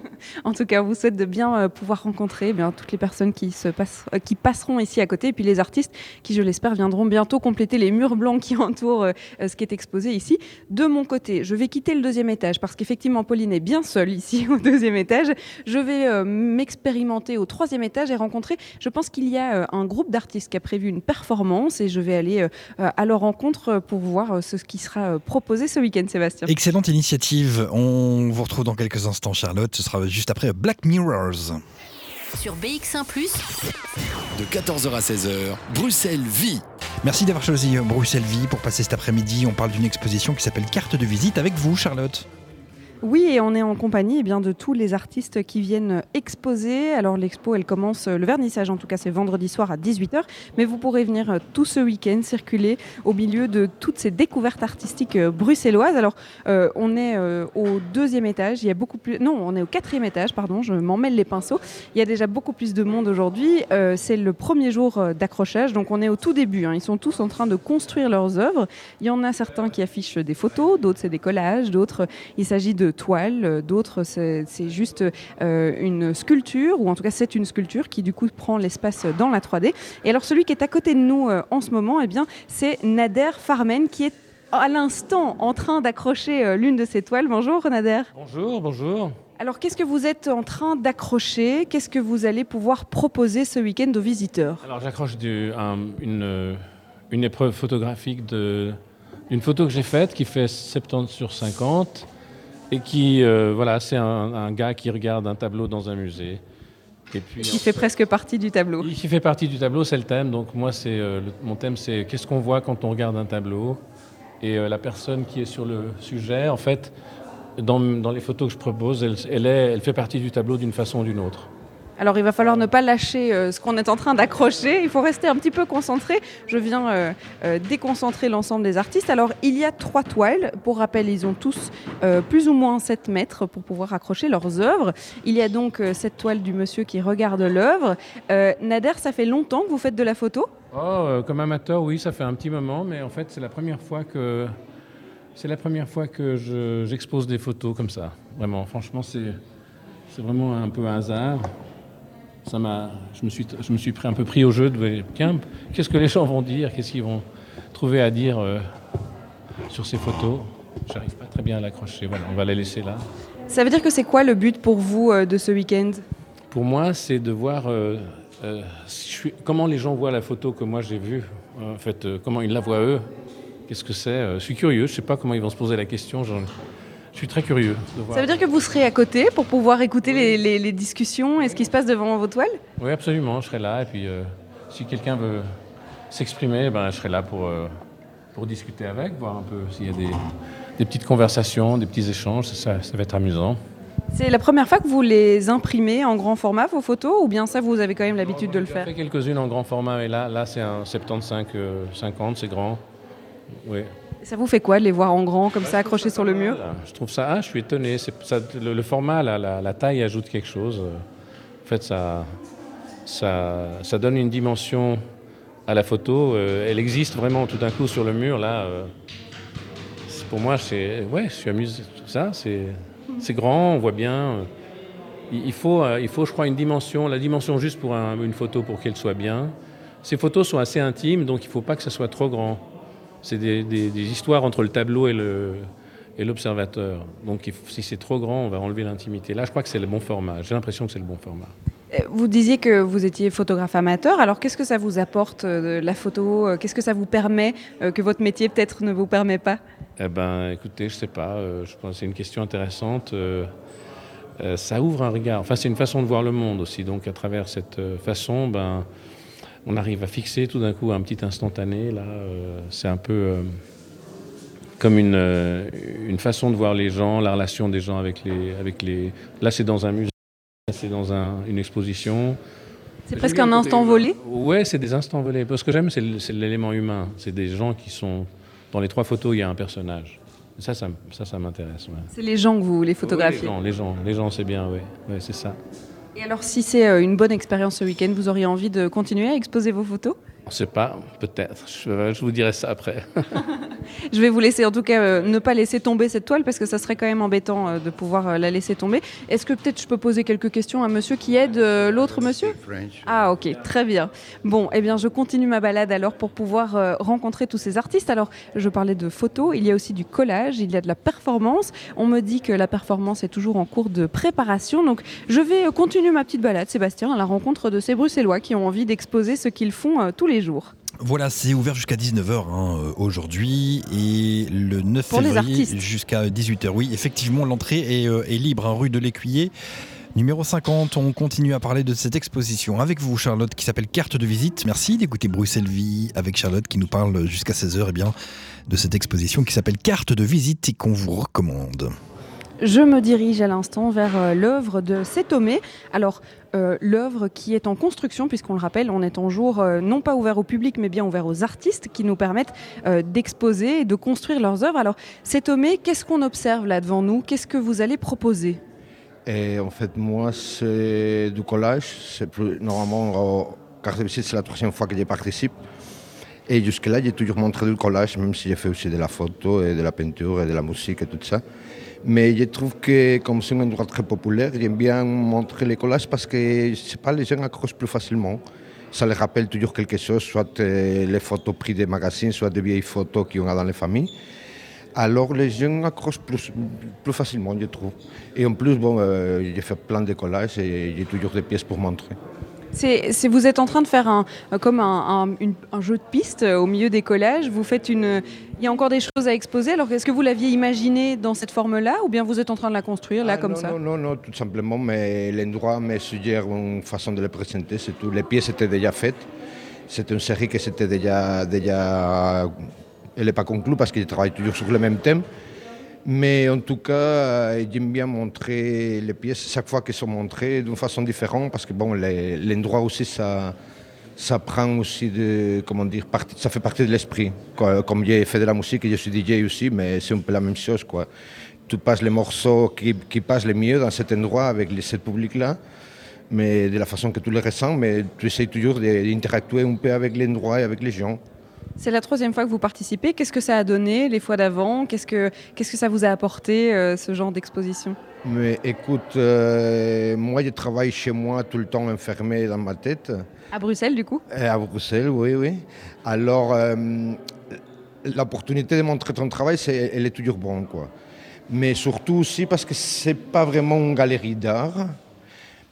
[laughs] en tout cas, on vous souhaite de bien euh, pouvoir rencontrer eh bien, toutes les personnes qui, se euh, qui passeront ici à côté, et puis les artistes qui, je l'espère, viendront bientôt compléter les murs blancs qui [laughs] entourent ce qui est exposé ici. De mon côté, je vais quitter le deuxième étage parce qu'effectivement, Pauline est bien seule ici [laughs] au deuxième étage. Je vais m'expérimenter au troisième étage et rencontrer, je pense qu'il y a un groupe d'artistes qui a prévu une performance et je vais aller à leur rencontre pour voir ce qui sera proposé ce week-end, Sébastien. Excellent initiative. On vous retrouve dans quelques instants, Charlotte. Ce sera juste après Black Mirrors. Sur BX1 ⁇ de 14h à 16h, Bruxelles Vie. Merci d'avoir choisi Bruxelles Vie pour passer cet après-midi. On parle d'une exposition qui s'appelle Carte de visite avec vous, Charlotte. Oui, et on est en compagnie eh bien, de tous les artistes qui viennent exposer. Alors l'expo, elle commence, le vernissage en tout cas, c'est vendredi soir à 18h, mais vous pourrez venir euh, tout ce week-end circuler au milieu de toutes ces découvertes artistiques euh, bruxelloises. Alors euh, on est au deuxième étage, il y a beaucoup plus... Non, on est au quatrième étage, pardon, je m'en mêle les pinceaux. Il y a déjà beaucoup plus de monde aujourd'hui. c'est le premier jour d'accrochage, donc on est au tout début. Hein. Ils sont tous en train de construire leurs œuvres. Il y en a certains qui affichent des photos, d'autres c'est des collages, d'autres il s'agit de toile, euh, d'autres c'est juste euh, une sculpture, ou en tout cas c'est une sculpture qui du coup prend l'espace dans la 3D. Et alors celui qui est à côté de nous euh, en ce moment, eh bien c'est Nader Farmen qui est à l'instant en train d'accrocher l'une de ses toiles. Bonjour Nader. Bonjour, bonjour. Alors qu'est-ce que vous êtes en train d'accrocher? Qu'est-ce que vous allez pouvoir proposer ce week-end aux visiteurs? Alors j'accroche une, une épreuve photographique d'une photo que j'ai faite qui fait 70 sur 50 et qui, euh, voilà, c'est un, gars qui regarde un tableau dans un musée. Et puis, qui fait presque partie du tableau. Qui fait partie du tableau, c'est le thème. Donc moi, c'est euh, mon thème, c'est qu'est-ce qu'on voit quand on regarde un tableau. Et euh, la personne qui est sur le sujet, en fait, dans, dans les photos que je propose, elle, elle, est, elle fait partie du tableau d'une façon ou d'une autre. Alors il va falloir ne pas lâcher euh, ce qu'on est en train d'accrocher, il faut rester un petit peu concentré. Je viens euh, euh, déconcentrer l'ensemble des artistes. Alors il y a trois toiles, pour rappel ils ont tous plus ou moins 7 mètres pour pouvoir accrocher leurs œuvres. Il y a donc cette toile du monsieur qui regarde l'œuvre. Nader, ça fait longtemps que vous faites de la photo? Oh, comme amateur, oui, ça fait un petit moment, mais en fait c'est la première fois que... C'est la première fois que j'expose des photos comme ça. Vraiment, franchement, c'est vraiment un peu un hasard ça m'a, je, me suis, je me suis pris un peu pris au jeu de qu'est-ce que les gens vont dire, qu'est-ce qu'ils vont trouver à dire euh, sur ces photos? J'arrive pas très bien à l'accrocher. Voilà, on va la laisser là. Ça veut dire que c'est quoi le but pour vous euh, de ce week-end? Pour moi, c'est de voir euh, si je suis- comment les gens voient la photo que moi j'ai vue, en fait, comment ils la voient eux, qu'est-ce que c'est Je suis curieux, je sais pas comment ils vont se poser la question. Je suis très curieux de voir. Ça veut dire que vous serez à côté pour pouvoir écouter les, les- les discussions et ce qui se passe devant vos toiles? Oui, absolument, je serai là. Et puis, euh, si quelqu'un veut s'exprimer, ben, je serai là pour, euh, pour discuter avec, voir un peu s'il y a des, des petites conversations, des petits échanges. Ça, ça va être amusant. C'est la première fois que vous les imprimez en grand format, vos photos, ou bien ça, vous avez quand même l'habitude de le J'ai faire? fait quelques-unes en grand format, mais là, là c'est un 75-50, c'est grand. Oui. Ça vous fait quoi de les voir en grand, comme ça, accrochés sur le mur Je trouve ça, ah, je suis étonné. Ça- le, le format, la, la- la taille ajoute quelque chose. En fait, ça, ça, ça donne une dimension à la photo. Euh, elle existe vraiment tout d'un coup sur le mur. Là, euh, pour moi, c'est, ouais, je suis amusé. Tout ça, c'est, grand, on voit bien. Il il faut, euh, il faut, je crois, une dimension, la dimension juste pour un- une photo pour qu'elle soit bien. Ces photos sont assez intimes, donc il ne faut pas que ça soit trop grand. C'est des, des- des histoires entre le tableau et le et l'observateur. Donc si c'est trop grand, on va enlever l'intimité. Là, je crois que c'est le bon format. J'ai l'impression que c'est le bon format. Euh, Vous disiez que vous étiez photographe amateur, alors qu'est-ce que ça vous apporte euh, de la photo euh, Qu'est-ce que ça vous permet euh, que votre métier peut-être ne vous permet pas? Eh ben, écoutez, je sais pas. euh, je pense que c'est une question intéressante. ça ouvre un regard. Enfin, c'est une façon de voir le monde aussi. Donc, à travers cette façon, ben, on arrive à fixer tout d'un coup un petit instantané. Là, euh, c'est un peu euh, comme une, euh, une façon de voir les gens, la relation des gens avec les, avec les. Là, c'est dans un musée. là, C'est dans un- une exposition. C'est presque un instant humain. volé? Ouais, c'est des instants volés. Parce que j'aime, c'est l'élément humain. C'est des gens qui sont. Dans les trois photos, il y a un personnage. Ça, ça, ça, ça m'intéresse. ouais. C'est les gens que vous les Oui, photographiez. les gens, les gens, les gens, c'est bien, oui. Ouais, c'est ça. Et alors si c'est euh, une bonne expérience ce week-end, vous auriez envie de continuer à exposer vos photos? On ne sait pas, peut-être. Je, je vous dirai ça après. [laughs] Je vais vous laisser en tout cas euh, ne pas laisser tomber cette toile parce que ça serait quand même embêtant euh, de pouvoir euh, la laisser tomber. Est-ce que peut-être je peux poser quelques questions à monsieur qui aide euh, l'autre monsieur? Ah ok, très bien. Bon, eh bien je continue ma balade alors pour pouvoir euh, rencontrer tous ces artistes. Alors je parlais de photos, il y a aussi du collage, il y a de la performance. On me dit que la performance est toujours en cours de préparation. Donc je vais euh, continuer ma petite balade, Sébastien, à la rencontre de ces Bruxellois qui ont envie d'exposer ce qu'ils font euh, tous les jours. Voilà, c'est ouvert jusqu'à 19h aujourd'hui et le 9 Pour février jusqu'à 18h. Oui, effectivement, l'entrée est, euh, est libre, hein, rue de l'Écuyer. Numéro 50, on continue à parler de cette exposition avec vous, Charlotte, qui s'appelle Carte de visite. Merci d'écouter Bruxelles Vie avec Charlotte qui nous parle jusqu'à 16h eh bien, de cette exposition qui s'appelle Carte de visite et qu'on vous recommande. Je me dirige à l'instant vers euh, l'œuvre de Sétomé. Alors, euh, l'œuvre qui est en construction, puisqu'on le rappelle, on est en jour euh, non pas ouvert au public, mais bien ouvert aux artistes qui nous permettent euh, d'exposer et de construire leurs œuvres. Alors, Sétomé, qu'est-ce qu'on observe là devant nous? Qu'est-ce que vous allez proposer? En fait, moi, c'est du collage. C'est plus, normalement, carte c'est la troisième fois que j'y participe. Et jusque-là, j'ai toujours montré du collage, même si j'ai fait aussi de la photo et de la peinture et de la musique et tout ça. Mais je trouve que comme c'est un endroit très populaire, j'aime bien montrer les collages parce que, je sais pas, les gens accrochent plus facilement. Ça les rappelle toujours quelque chose, soit euh, les photos prises des magazines, soit des vieilles photos qu'on a dans les familles. Alors les gens accrochent plus, plus facilement, je trouve. Et en plus, bon, euh, j'ai fait plein de collages et j'ai toujours des pièces pour montrer. C'est, c'est- Vous êtes en train de faire un, euh, comme un, un- une- un jeu de piste euh, au milieu des collages. Vous faites une. Il y a encore des choses à exposer. Alors, est-ce que vous l'aviez imaginé dans cette forme-là, ou bien vous êtes en train de la construire là Ah, comme non, ça Non, non, non, tout simplement, mais l'endroit me suggère une façon de les présenter, c'est tout. Les pièces étaient déjà faites. C'était une série qui s'était déjà, déjà... Elle n'est pas conclue parce je travaille toujours sur le même thème. Mais en tout cas, euh, j'aime bien montrer les pièces chaque fois qu'elles sont montrées d'une façon différente parce que bon, l'endroit aussi, ça, ça prend aussi de, comment dire, ça fait partie de l'esprit. Comme j'ai fait de la musique je suis DJ aussi, mais c'est un peu la même chose. Quoi. Tu passes les morceaux qui, passent le mieux dans cet endroit avec ce public-là, mais de la façon que tu les ressens, mais tu essayes toujours d'interactuer un peu avec l'endroit et avec les gens. C'est la troisième fois que vous participez. Qu'est-ce que ça a donné les fois d'avant? Qu'est-ce que qu'est-ce que ça vous a apporté euh, ce genre d'exposition? Mais écoute, euh, moi je travaille chez moi tout le temps enfermé dans ma tête. À Bruxelles, du coup? Et à Bruxelles, oui, oui. Alors, euh, l'opportunité de montrer ton travail, c'est, elle est toujours bonne, quoi. Mais surtout aussi parce que c'est pas vraiment une galerie d'art.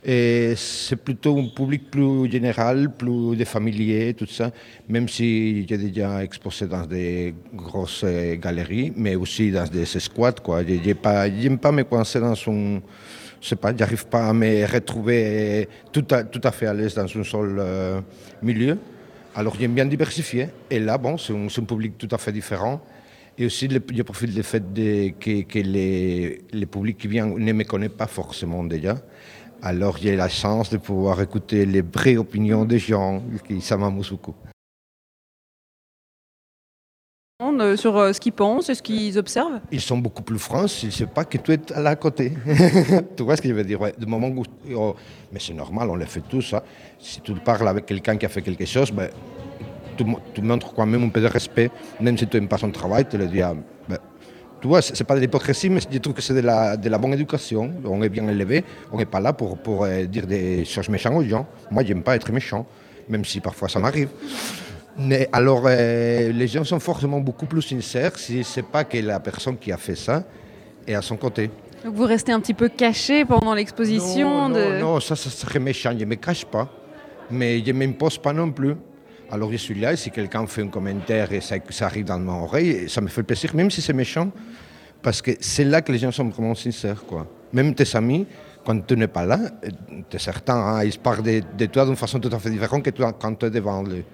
Et c'est plutôt un public plus général, plus de familiers, tout ça, même si j'ai déjà exposé dans des grosses galeries, mais aussi dans des squats. Quoi. N'aime pas, pas me coincer dans un... Je sais pas, j'arrive pas à me retrouver tout à, fait à l'aise dans un seul euh, milieu. Alors j'aime bien diversifier. Et là, bon, c'est un, un, public tout à fait différent. Et aussi, je profite du fait de, que, que les, les publics qui viennent ne me connaissent pas forcément déjà. Alors j'ai la chance de pouvoir écouter les vraies opinions des gens, qui m'amuse beaucoup. Sur euh, ce qu'ils pensent et ce qu'ils observent Ils sont beaucoup plus francs, ils ne savent pas que tu es là à côté. [laughs] tu vois ce que je veux dire ouais, Du moment où. Oh, mais c'est normal, on le fait tous. Ça. Si tu parles avec quelqu'un qui a fait quelque chose, ben, tu, tu, montres quand même un peu de respect, même si tu n'aimes pas son travail, tu le dis. Ah, ben, tu vois, ce n'est pas de l'hypocrisie, mais je trouve que c'est de la, de la bonne éducation. On est bien élevé, on n'est pas là pour, pour euh, dire des choses méchantes aux gens. Moi, j'aime pas être méchant, même si parfois ça m'arrive. Mais alors, euh, les gens sont forcément beaucoup plus sincères si ce n'est pas que la personne qui a fait ça est à son côté. Donc vous restez un petit peu caché pendant l'exposition Non, de... non, non, ça, ça serait méchant. Je ne me cache pas, mais je ne m'impose pas non plus. Alors je suis là et si quelqu'un fait un commentaire et ça, ça, arrive dans mon oreille, ça me fait plaisir, même si c'est méchant, parce que c'est là que les gens sont vraiment sincères. Quoi. Même tes amis, quand tu n'es pas là, tu es certain, hein, ils parlent de, toi d'une façon tout à fait différente que toi, quand tu es devant eux.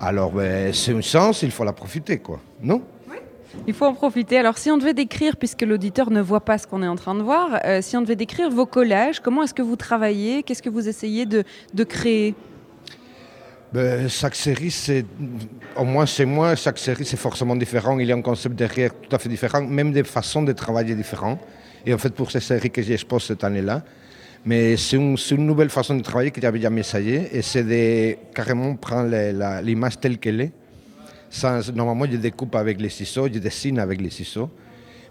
Alors ben, c'est une chance, il faut la profiter, quoi. Non? Oui. Il faut en profiter. Alors, si on devait décrire, puisque l'auditeur ne voit pas ce qu'on est en train de voir, euh, si on devait décrire vos collages, comment est-ce que vous travaillez? Qu'est-ce que vous essayez de créer? Ben, chaque série, c'est, au moins chez moi, chaque série, c'est forcément différent. Il y a un concept derrière tout à fait différent, même des façons de travailler différentes. Et en fait, pour ces séries que j'expose cette année-là, mais c'est une, nouvelle façon de travailler que j'avais jamais essayé, et c'est de carrément prendre l'image telle qu'elle est. Sans, normalement, je découpe avec les ciseaux, je dessine avec les ciseaux.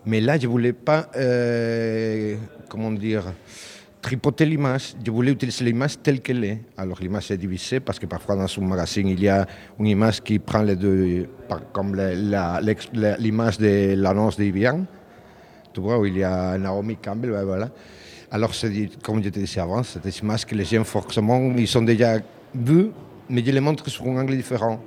Mais là, je ne voulais pas, euh, comment dire, tripoter l'image. Je voulais utiliser l'image telle qu'elle est. Alors l'image est divisée parce que parfois dans un magazine, il y a une image qui prend les deux, comme l'image de l'annonce d'Ivian. Tu vois, où il y a Naomi Campbell, voilà. Alors, comme je te disais avant, c'est des images que les gens, forcément, ils sont déjà vus, mais je les montre sur un angle différent.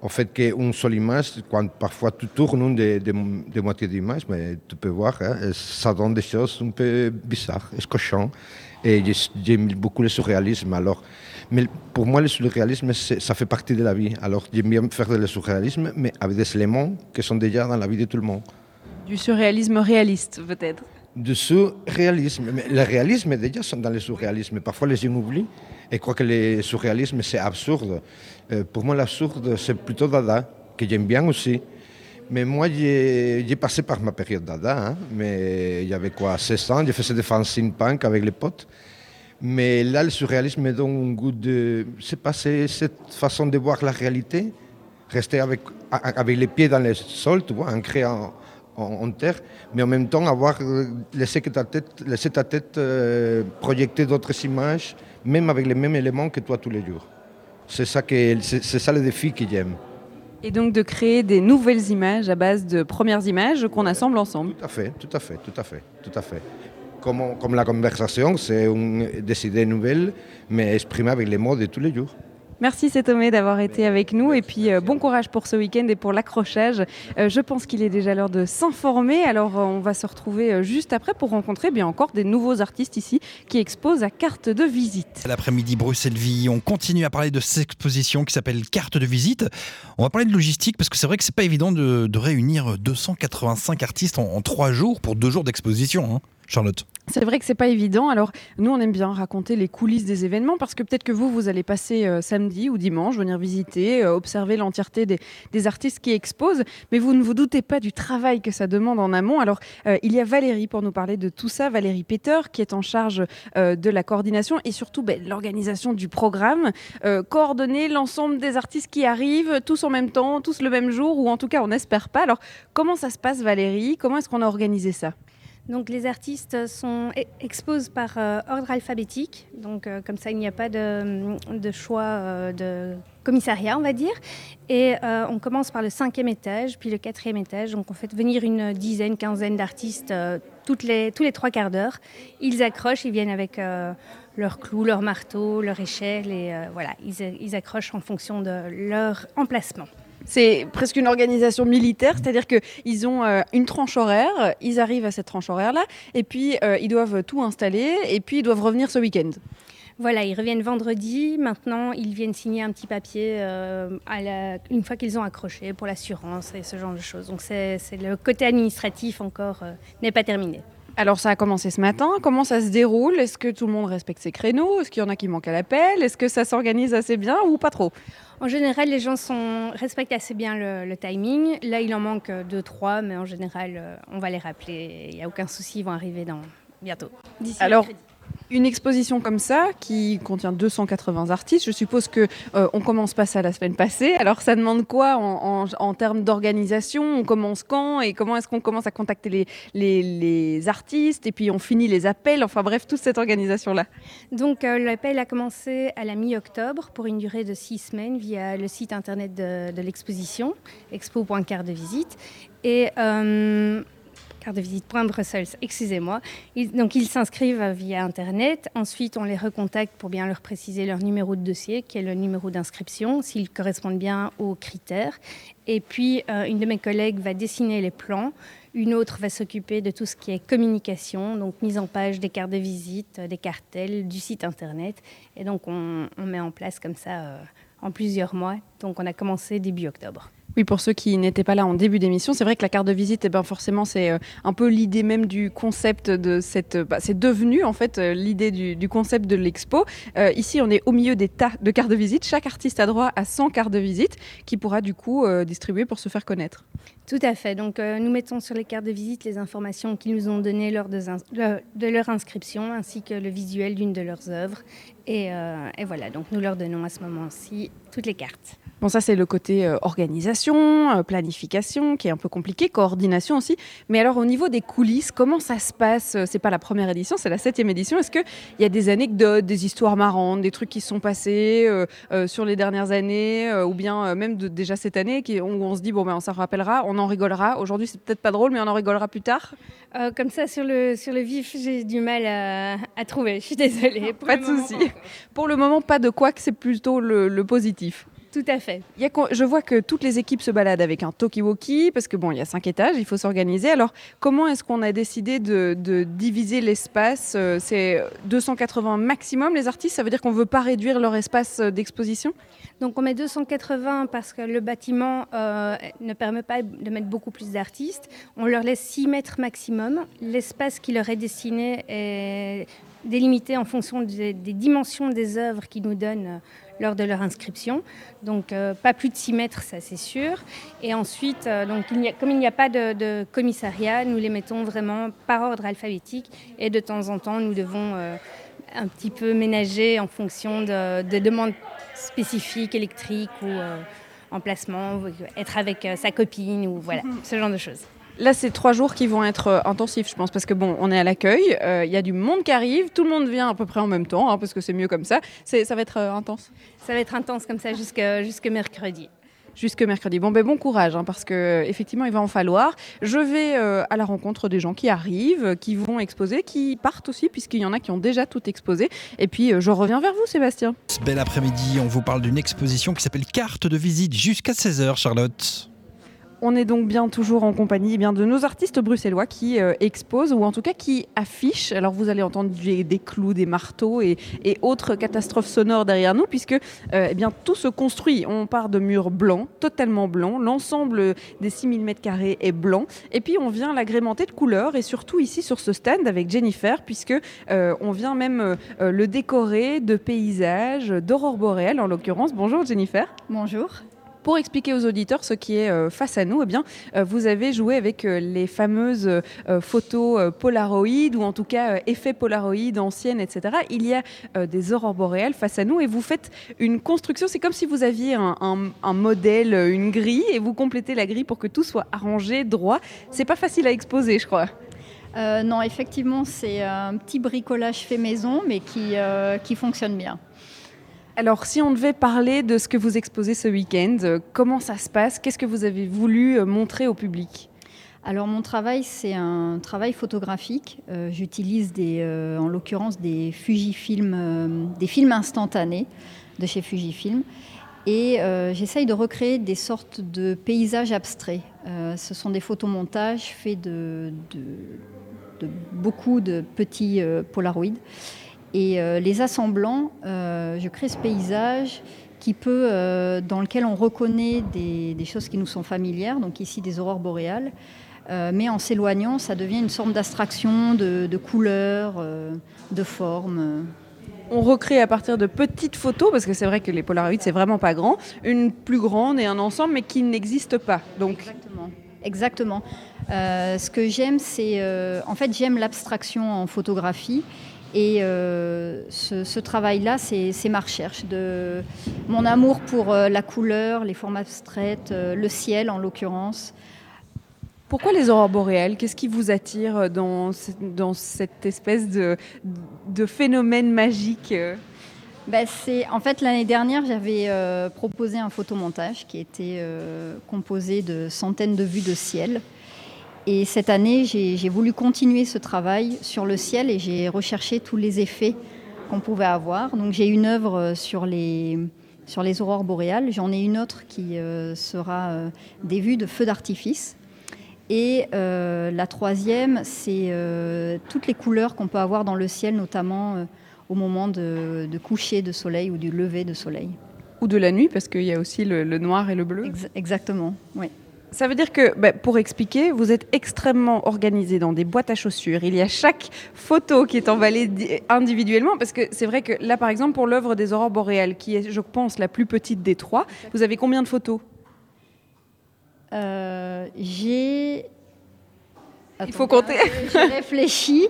En fait, qu'une seule image, quand parfois tu tournes des, des, des moitiés d'image, mais tu peux voir, hein, ça donne des choses un peu bizarres, escochants. Et j'aime beaucoup le surréalisme. Alors, mais pour moi, le surréalisme, ça fait partie de la vie. Alors, j'aime bien faire du surréalisme, mais avec des éléments qui sont déjà dans la vie de tout le monde. Du surréalisme réaliste, peut-être du surréalisme. Mais le réalisme, déjà, sont dans le surréalisme. Parfois, les gens oublient et croient que le surréalisme, c'est absurde. Euh, pour moi, l'absurde, c'est plutôt Dada, que j'aime bien aussi. Mais moi, j'ai passé par ma période Dada. Hein, mais il y avait quoi, 16 ans, j'ai fait des fanzines punk avec les potes. Mais là, le surréalisme me donne un goût de. C'est pas cette façon de voir la réalité, rester avec, avec les pieds dans le sol, tu vois, ancré en, terre, mais en même temps avoir laissé, que ta tête, laisser ta tête euh, projeter d'autres images, même avec les mêmes éléments que toi tous les jours. C'est ça, que, c'est, ça le défi que j'aime. Et donc de créer des nouvelles images à base de premières images qu'on assemble ensemble. Tout à fait, tout à fait, tout à fait, tout à fait. Comme, comme la conversation, c'est une, des idées nouvelles, mais exprimées avec les mots de tous les jours. Merci Tomé d'avoir été avec nous et puis euh, bon courage pour ce week-end et pour l'accrochage. Euh, je pense qu'il est déjà l'heure de s'informer, alors euh, on va se retrouver juste après pour rencontrer bien encore des nouveaux artistes ici qui exposent à carte de visite. L'après-midi Bruxelles-Vie, on continue à parler de cette exposition qui s'appelle carte de visite. On va parler de logistique parce que c'est vrai que c'est pas évident de, de, réunir 285 artistes en, en, trois jours pour deux jours d'exposition. Hein. Charlotte C'est vrai que c'est pas évident. Alors, nous, on aime bien raconter les coulisses des événements parce que peut-être que vous, vous allez passer euh, samedi ou dimanche, venir visiter, euh, observer l'entièreté des, artistes qui exposent, mais vous ne vous doutez pas du travail que ça demande en amont. Alors, euh, il y a Valérie pour nous parler de tout ça, Valérie Peter, qui est en charge de la coordination et surtout ben, l'organisation du programme, coordonner l'ensemble des artistes qui arrivent tous en même temps, tous le même jour, ou en tout cas, on n'espère pas. Alors, comment ça se passe, Valérie? Comment est-ce qu'on a organisé ça? Donc les artistes sont exposent par euh, ordre alphabétique, donc euh, comme ça il n'y a pas de, de choix euh, de commissariat on va dire. Et on commence par le cinquième étage, puis le quatrième étage. Donc on fait venir une dizaine, quinzaine d'artistes tous les trois quarts d'heure. Ils accrochent, ils viennent avec leur clou, leur marteau, leur échelle et voilà, ils accrochent en fonction de leur emplacement. C'est presque une organisation militaire, c'est-à-dire qu'ils ont euh, une tranche horaire, ils arrivent à cette tranche horaire-là, et puis euh, ils doivent tout installer, et puis ils doivent revenir ce week-end. Voilà, ils reviennent vendredi. Maintenant, ils viennent signer un petit papier euh, une fois qu'ils ont accroché pour l'assurance et ce genre de choses. Donc, c'est le côté administratif encore n'est pas terminé. Alors ça a commencé ce matin, comment ça se déroule? Est-ce que tout le monde respecte ses créneaux? Est-ce qu'il y en a qui manquent à l'appel? Est-ce que ça s'organise assez bien ou pas trop? En général, les gens sont, respectent assez bien le, timing. Là, il en manque deux, trois, mais en général, euh, on va les rappeler. Il n'y a aucun souci, ils vont arriver dans bientôt. Alors, une exposition comme ça, qui contient 280 artistes, je suppose que euh, on commence pas ça la semaine passée. Alors ça demande quoi en, termes d'organisation? On commence quand et comment est-ce qu'on commence à contacter les, artistes? Et puis on finit les appels. Enfin bref, toute cette organisation-là. Donc euh, l'appel a commencé à la mi-octobre pour une durée de six semaines via le site internet de, l'exposition, expo.carte de visite. Et euh, de visite Brussels, excusez-moi. Donc ils s'inscrivent via Internet. Ensuite, on les recontacte pour bien leur préciser leur numéro de dossier, qui est le numéro d'inscription, s'ils correspondent bien aux critères. Et puis, euh, une de mes collègues va dessiner les plans. Une autre va s'occuper de tout ce qui est communication, donc mise en page des cartes de visite, des cartels, du site Internet. Et donc, on, met en place comme ça euh, en plusieurs mois. Donc, on a commencé début octobre. Oui, pour ceux qui n'étaient pas là en début d'émission, c'est vrai que la carte de visite, eh ben forcément, c'est euh, un peu l'idée même du concept de cette. Bah, c'est devenu en fait euh, l'idée du, concept de l'expo. Euh, ici, on est au milieu des tas de cartes de visite. Chaque artiste a droit à 100 cartes de visite qui pourra du coup distribuer pour se faire connaître. Tout à fait. Donc, nous mettons sur les cartes de visite les informations qu'ils nous ont données lors de, leur inscription, ainsi que le visuel d'une de leurs œuvres. Et voilà, donc nous leur donnons à ce moment-ci toutes les cartes. Bon, ça, c'est le côté euh, organisation, euh, planification, qui est un peu compliqué, coordination aussi. Mais alors, au niveau des coulisses, comment ça se passe euh, C'est pas la première édition, c'est la septième édition. Est-ce qu'il y a des anecdotes, des histoires marrantes, des trucs qui se sont passés sur les dernières années, ou bien même de, déjà cette année, qui, où on se dit, bon, ben, on s'en rappellera, on en rigolera. Aujourd'hui, c'est peut-être pas drôle, mais on en rigolera plus tard Comme ça, sur le, sur le vif, j'ai du mal à, trouver. Je suis désolée. pas de souci. Pour le moment, pas de quoi que c'est plutôt le positif. Tout à fait. Il y a, je vois que toutes les équipes se baladent avec un talkie-walkie, parce que bon, il y a cinq étages, il faut s'organiser. Alors, comment est-ce qu'on a décidé de, diviser l'espace euh, C'est 280 maximum les artistes, ça veut dire qu'on ne veut pas réduire leur espace euh, d'exposition? Donc on met 280 parce que le bâtiment euh, ne permet pas de mettre beaucoup plus d'artistes. On leur laisse 6 mètres maximum. L'espace qui leur est destiné est délimité en fonction des, des dimensions des œuvres qu'ils nous donnent lors de leur inscription. Donc euh, pas plus de 6 mètres, ça c'est sûr. Et ensuite, euh, donc, il comme il n'y a pas de, commissariat, nous les mettons vraiment par ordre alphabétique et de temps en temps, nous devons euh, un petit peu ménager en fonction de, de demandes spécifiques, électriques ou emplacement, être avec sa copine ou voilà, mhm. ce genre de choses. Là, c'est trois jours qui vont être euh, intensifs, je pense, parce que bon, on est à l'accueil, euh, il y a du monde qui arrive, tout le monde vient à peu près en même temps, hein, parce que c'est mieux comme ça. Ça va être euh, intense? Ça va être intense comme ça jusque mercredi jusque mercredi. Bon, ben bon courage, hein, parce que effectivement, il va en falloir. Je vais à la rencontre des gens qui arrivent, qui vont exposer, qui partent aussi, puisqu'il y en a qui ont déjà tout exposé. Et puis, je reviens vers vous, Sébastien. Ce bel après-midi, on vous parle d'une exposition qui s'appelle Carte de visite jusqu'à 16h, Charlotte. On est donc bien toujours en compagnie eh bien, de nos artistes bruxellois qui euh, exposent ou en tout cas qui affichent. Alors vous allez entendre des, clous, des marteaux et, autres catastrophes sonores derrière nous puisque euh, eh bien, tout se construit. On part de murs blancs, totalement blancs. L'ensemble des 6000 m2 est blanc. Et puis on vient l'agrémenter de couleurs et surtout ici sur ce stand avec Jennifer puisque euh, on vient même le décorer de paysages, d'aurore boréale en l'occurrence. Bonjour Jennifer. Bonjour. Pour expliquer aux auditeurs ce qui est euh, face à nous, eh bien, euh, vous avez joué avec euh, les fameuses photos Polaroid ou en tout cas effets Polaroid anciennes, etc. Il y a des aurores boréales face à nous et vous faites une construction. C'est comme si vous aviez un, modèle, une grille et vous complétez la grille pour que tout soit arrangé, droit. C'est pas facile à exposer, je crois. non, effectivement, c'est un petit bricolage fait maison, mais qui, qui fonctionne bien. Alors, si on devait parler de ce que vous exposez ce week-end, euh, comment ça se passe? Qu'est-ce que vous avez voulu euh, montrer au public? Alors mon travail, c'est un travail photographique. Euh, j'utilise en l'occurrence des Fujifilm, des films instantanés de chez Fujifilm. Et j'essaye de recréer des sortes de paysages abstraits. ce sont des photomontages faits de, de beaucoup de petits polaroids. Et les assemblant, je crée ce paysage qui peut, dans lequel on reconnaît des, des, choses qui nous sont familières, donc ici des aurores boréales, euh, mais en s'éloignant, ça devient une sorte d'abstraction de, couleurs, euh, de formes. On recrée à partir de petites photos, parce que c'est vrai que les Polaroids, c'est vraiment pas grand, une plus grande et un ensemble, mais qui n'existe pas. Donc... Exactement. Exactement. Euh, ce que j'aime, c'est. en fait, j'aime l'abstraction en photographie. Et ce, ce travail-là, c'est ma recherche. De, mon amour pour la couleur, les formes abstraites, le ciel en l'occurrence. Pourquoi les aurores boréales? Qu'est-ce qui vous attire dans, dans cette espèce de, de phénomène magique? Ben en fait, l'année dernière, j'avais euh, proposé un photomontage qui était euh, composé de centaines de vues de ciel. Et cette année, j'ai, voulu continuer ce travail sur le ciel et j'ai recherché tous les effets qu'on pouvait avoir. Donc j'ai une œuvre sur les, sur les aurores boréales. J'en ai une autre qui euh, sera des vues de feux d'artifice. Et euh, la troisième, c'est euh, toutes les couleurs qu'on peut avoir dans le ciel, notamment euh, au moment de, coucher de soleil ou du lever de soleil. Ou de la nuit, parce qu'il y a aussi le, noir et le bleu. exactement, oui. Ça veut dire que, bah, pour expliquer, vous êtes extrêmement organisé dans des boîtes à chaussures. Il y a chaque photo qui est emballée individuellement, parce que c'est vrai que là, par exemple, pour l'œuvre des aurores boréales, qui est, je pense, la plus petite des trois, vous avez combien de photos? Euh, j'ai. Il faut compter. J'ai réfléchi.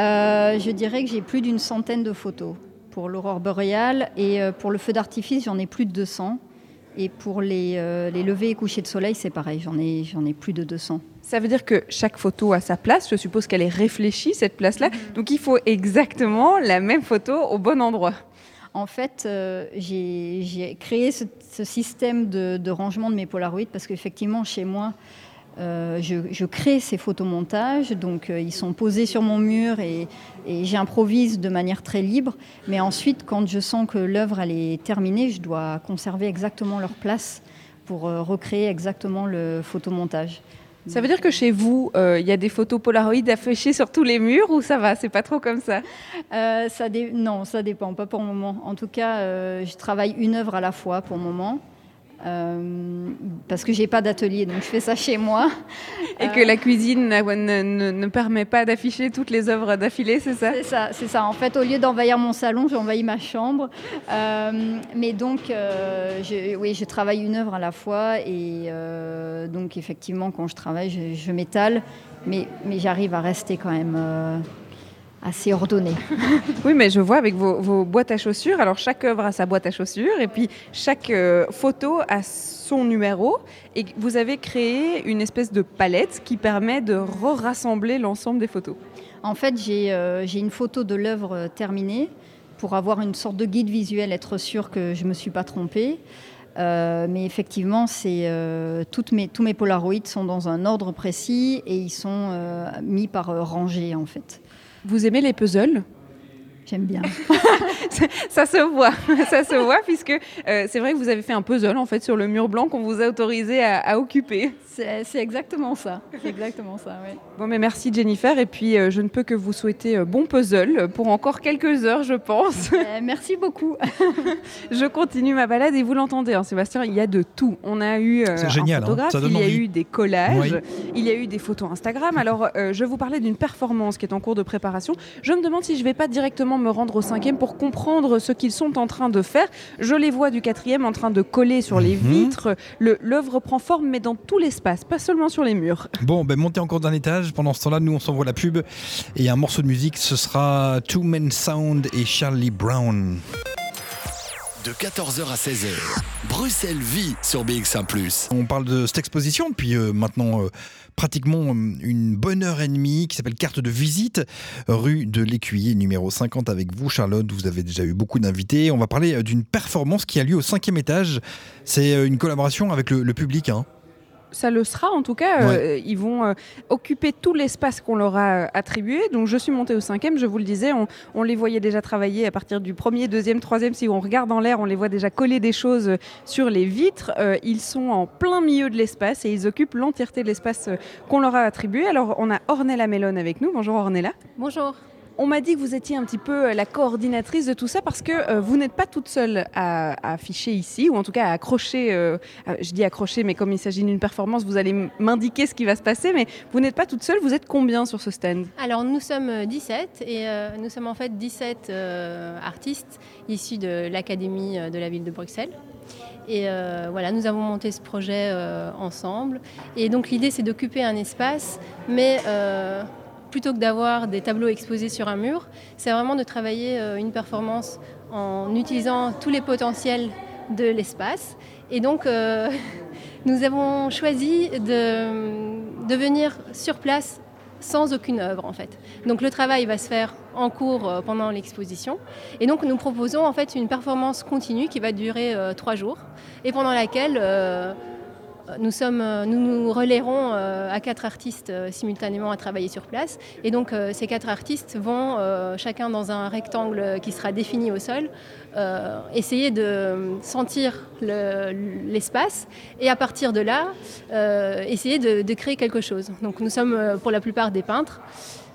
Euh, je dirais que j'ai plus d'une centaine de photos pour l'aurore boréale et euh, pour le feu d'artifice, j'en ai plus de 200. Et pour les, les levées et couchers de soleil, c'est pareil, j'en ai, j'en ai plus de 200. Ça veut dire que chaque photo a sa place. Je suppose qu'elle est réfléchie, cette place-là. Mm-hmm. Donc il faut exactement la même photo au bon endroit. En fait, j'ai créé ce, ce système de, rangement de mes Polaroids parce qu'effectivement, chez moi, euh, je, crée ces photomontages, donc euh, ils sont posés sur mon mur et, j'improvise de manière très libre. Mais ensuite, quand je sens que l'œuvre est terminée, je dois conserver exactement leur place pour euh, recréer exactement le photomontage. Ça veut dire que chez vous, il y a des photos Polaroid affichées sur tous les murs ou ça va? C'est pas trop comme ça, ça Non, ça dépend, pas pour le moment. En tout cas, je travaille une œuvre à la fois pour le moment. Euh, parce que j'ai pas d'atelier, donc je fais ça chez moi. Et que la cuisine ne, ne, permet pas d'afficher toutes les œuvres d'affilée, c'est ça? C'est ça, c'est ça. En fait, au lieu d'envahir mon salon, j'envahis ma chambre. Euh, mais donc, euh, je, oui, je travaille une œuvre à la fois, et donc effectivement, quand je travaille, je, je m'étale, mais, mais j'arrive à rester quand même assez ordonné. [laughs] oui, mais je vois avec vos, boîtes à chaussures. Alors, chaque œuvre a sa boîte à chaussures et puis chaque euh, photo a son numéro. Et vous avez créé une espèce de palette qui permet de rassembler l'ensemble des photos. En fait, j'ai euh, une photo de l'œuvre terminée pour avoir une sorte de guide visuel, être sûr que je ne me suis pas trompée. Euh, mais effectivement, c'est toutes mes, tous mes Polaroids sont dans un ordre précis et ils sont mis par rangée en fait. Vous aimez les puzzles? J'aime bien. [laughs] ça se voit, [laughs] ça se voit puisque euh, c'est vrai que vous avez fait un puzzle en fait sur le mur blanc qu'on vous a autorisé à, occuper. C'est exactement ça. exactement ça, Bon, mais merci Jennifer et puis euh, je ne peux que vous souhaiter euh, bon puzzle pour encore quelques heures, je pense. merci beaucoup. [laughs] je continue ma balade et vous l'entendez, hein, Sébastien, il y a de tout. On a eu un génial, hein. photographe, il y a eu des collages, il y a eu des photos Instagram. Alors, je vous parlais d'une performance qui est en cours de préparation. Je me demande si je ne vais pas directement me rendre au cinquième pour comprendre ce qu'ils sont en train de faire. Je les vois du quatrième en train de coller sur les mhm. vitres. L'œuvre prend forme, mais dans tout l'espace, pas seulement sur les murs. [laughs] Bon, ben montez encore d'un étage. Pendant ce temps-là, nous, on s'envoie la pub. Et un morceau de musique, ce sera Two Men Sound et Charlie Brown. De 14h à 16h, Bruxelles vit sur BX1 ⁇ On parle de cette exposition depuis euh, maintenant... Euh, pratiquement euh, une bonne heure et demie qui s'appelle Carte de visite, rue de l'Écuyer, numéro 50 avec vous, Charlotte. Vous avez déjà eu beaucoup d'invités. On va parler d'une performance qui a lieu au cinquième étage. C'est une collaboration avec le, public. Hein. Ça le sera en tout cas. Euh, ils vont euh, occuper tout l'espace qu'on leur a euh, attribué. Donc je suis montée au cinquième, je vous le disais, on, les voyait déjà travailler à partir du premier, deuxième, troisième. Si on regarde en l'air, on les voit déjà coller des choses sur les vitres. ils sont en plein milieu de l'espace et ils occupent l'entièreté de l'espace qu'on leur a attribué. Alors on a Ornella Melone avec nous. Bonjour Ornella. Bonjour. On m'a dit que vous étiez un petit peu euh, la coordinatrice de tout ça parce que euh, vous n'êtes pas toute seule à, afficher ici, ou en tout cas à accrocher, euh, je dis accrocher, mais comme il s'agit d'une performance, vous allez m'indiquer ce qui va se passer, mais vous n'êtes pas toute seule, vous êtes combien sur ce stand? Alors nous sommes 17 et nous sommes en fait 17 artistes issus de l'Académie de la ville de Bruxelles. Et voilà, nous avons monté ce projet ensemble. Et donc l'idée, c'est d'occuper un espace, mais plutôt que d'avoir des tableaux exposés sur un mur, c'est vraiment de travailler euh, une performance en utilisant tous les potentiels de l'espace. Et donc, euh, [laughs] nous avons choisi de, de, venir sur place sans aucune œuvre en fait. Donc le travail va se faire en cours euh, pendant l'exposition. Et donc nous proposons en fait une performance continue qui va durer trois jours et pendant laquelle nous, sommes, euh, nous nous relayerons euh, à quatre artistes euh, simultanément à travailler sur place. Et donc ces quatre artistes vont, chacun dans un rectangle qui sera défini au sol, essayer de sentir l'espace et à partir de là, essayer de, créer quelque chose. Donc nous sommes pour la plupart des peintres.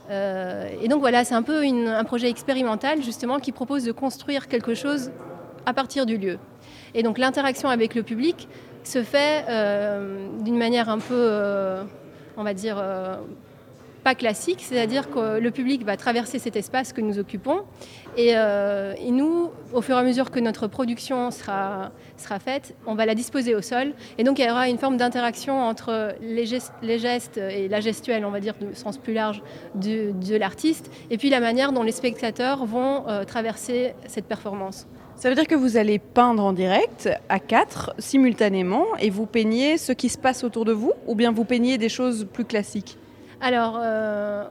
et donc voilà, c'est un peu un projet expérimental justement qui propose de construire quelque chose à partir du lieu. Et donc l'interaction avec le public, se fait euh, d'une manière un peu, euh, on va dire, euh, pas classique, c'est-à-dire que le public va traverser cet espace que nous occupons et, nous, au fur et à mesure que notre production sera, faite, on va la disposer au sol et donc il y aura une forme d'interaction entre les gestes, et la gestuelle, on va dire, de sens plus large de l'artiste et puis la manière dont les spectateurs vont traverser cette performance. Ça veut dire que vous allez peindre en direct à quatre simultanément et vous peignez ce qui se passe autour de vous ou bien vous peignez des choses plus classiques Alors, euh,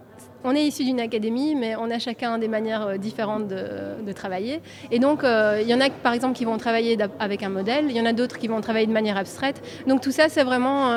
on est issu d'une académie, mais on a chacun des manières euh, différentes de, travailler. Et donc, euh, il y en a par exemple qui vont travailler avec un modèle, il y en a d'autres qui vont travailler de manière abstraite. Donc tout ça, c'est vraiment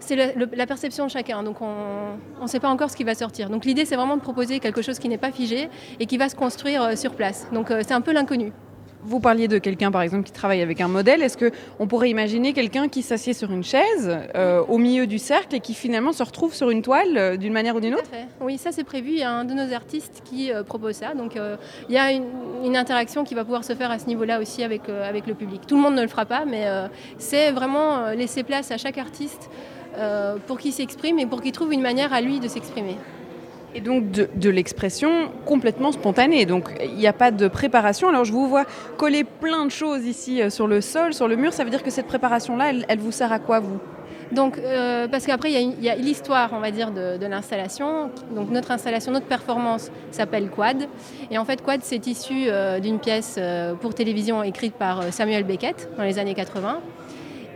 c'est la perception de chacun. Donc on ne sait pas encore ce qui va sortir. Donc l'idée, c'est vraiment de proposer quelque chose qui n'est pas figé et qui va se construire euh, sur place. Donc euh, c'est un peu l'inconnu. Vous parliez de quelqu'un, par exemple, qui travaille avec un modèle. Est-ce qu'on pourrait imaginer quelqu'un qui s'assied sur une chaise euh, au milieu du cercle et qui finalement se retrouve sur une toile d'une manière ou d'une autre? Oui, ça c'est prévu. Il y a un de nos artistes qui propose ça. Donc il y a une, interaction qui va pouvoir se faire à ce niveau-là aussi avec, avec le public. Tout le monde ne le fera pas, mais c'est vraiment laisser place à chaque artiste pour qu'il s'exprime et pour qu'il trouve une manière à lui de s'exprimer. Et donc de, l'expression complètement spontanée. Donc il n'y a pas de préparation. Alors je vous vois coller plein de choses ici euh, sur le sol, sur le mur. Ça veut dire que cette préparation-là, elle, vous sert à quoi, vous? Donc, euh, parce qu'après, il y a, l'histoire, on va dire, de, l'installation. Donc, notre installation, notre performance s'appelle Quad. Et en fait, Quad, c'est issu d'une pièce pour télévision écrite par Samuel Beckett dans les années 80.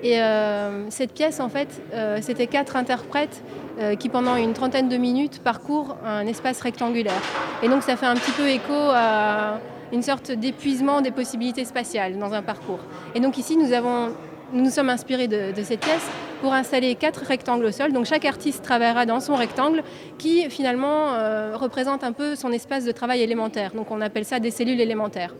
Et euh, cette pièce, en fait, euh, c'était quatre interprètes euh, qui, pendant une trentaine de minutes, parcourent un espace rectangulaire. Et donc, ça fait un petit peu écho à une sorte d'épuisement des possibilités spatiales dans un parcours. Et donc, ici, nous avons nous sommes inspirés de, de, cette pièce pour installer quatre rectangles au sol. Donc chaque artiste travaillera dans son rectangle qui finalement représente un peu son espace de travail élémentaire. Donc on appelle ça des cellules élémentaires.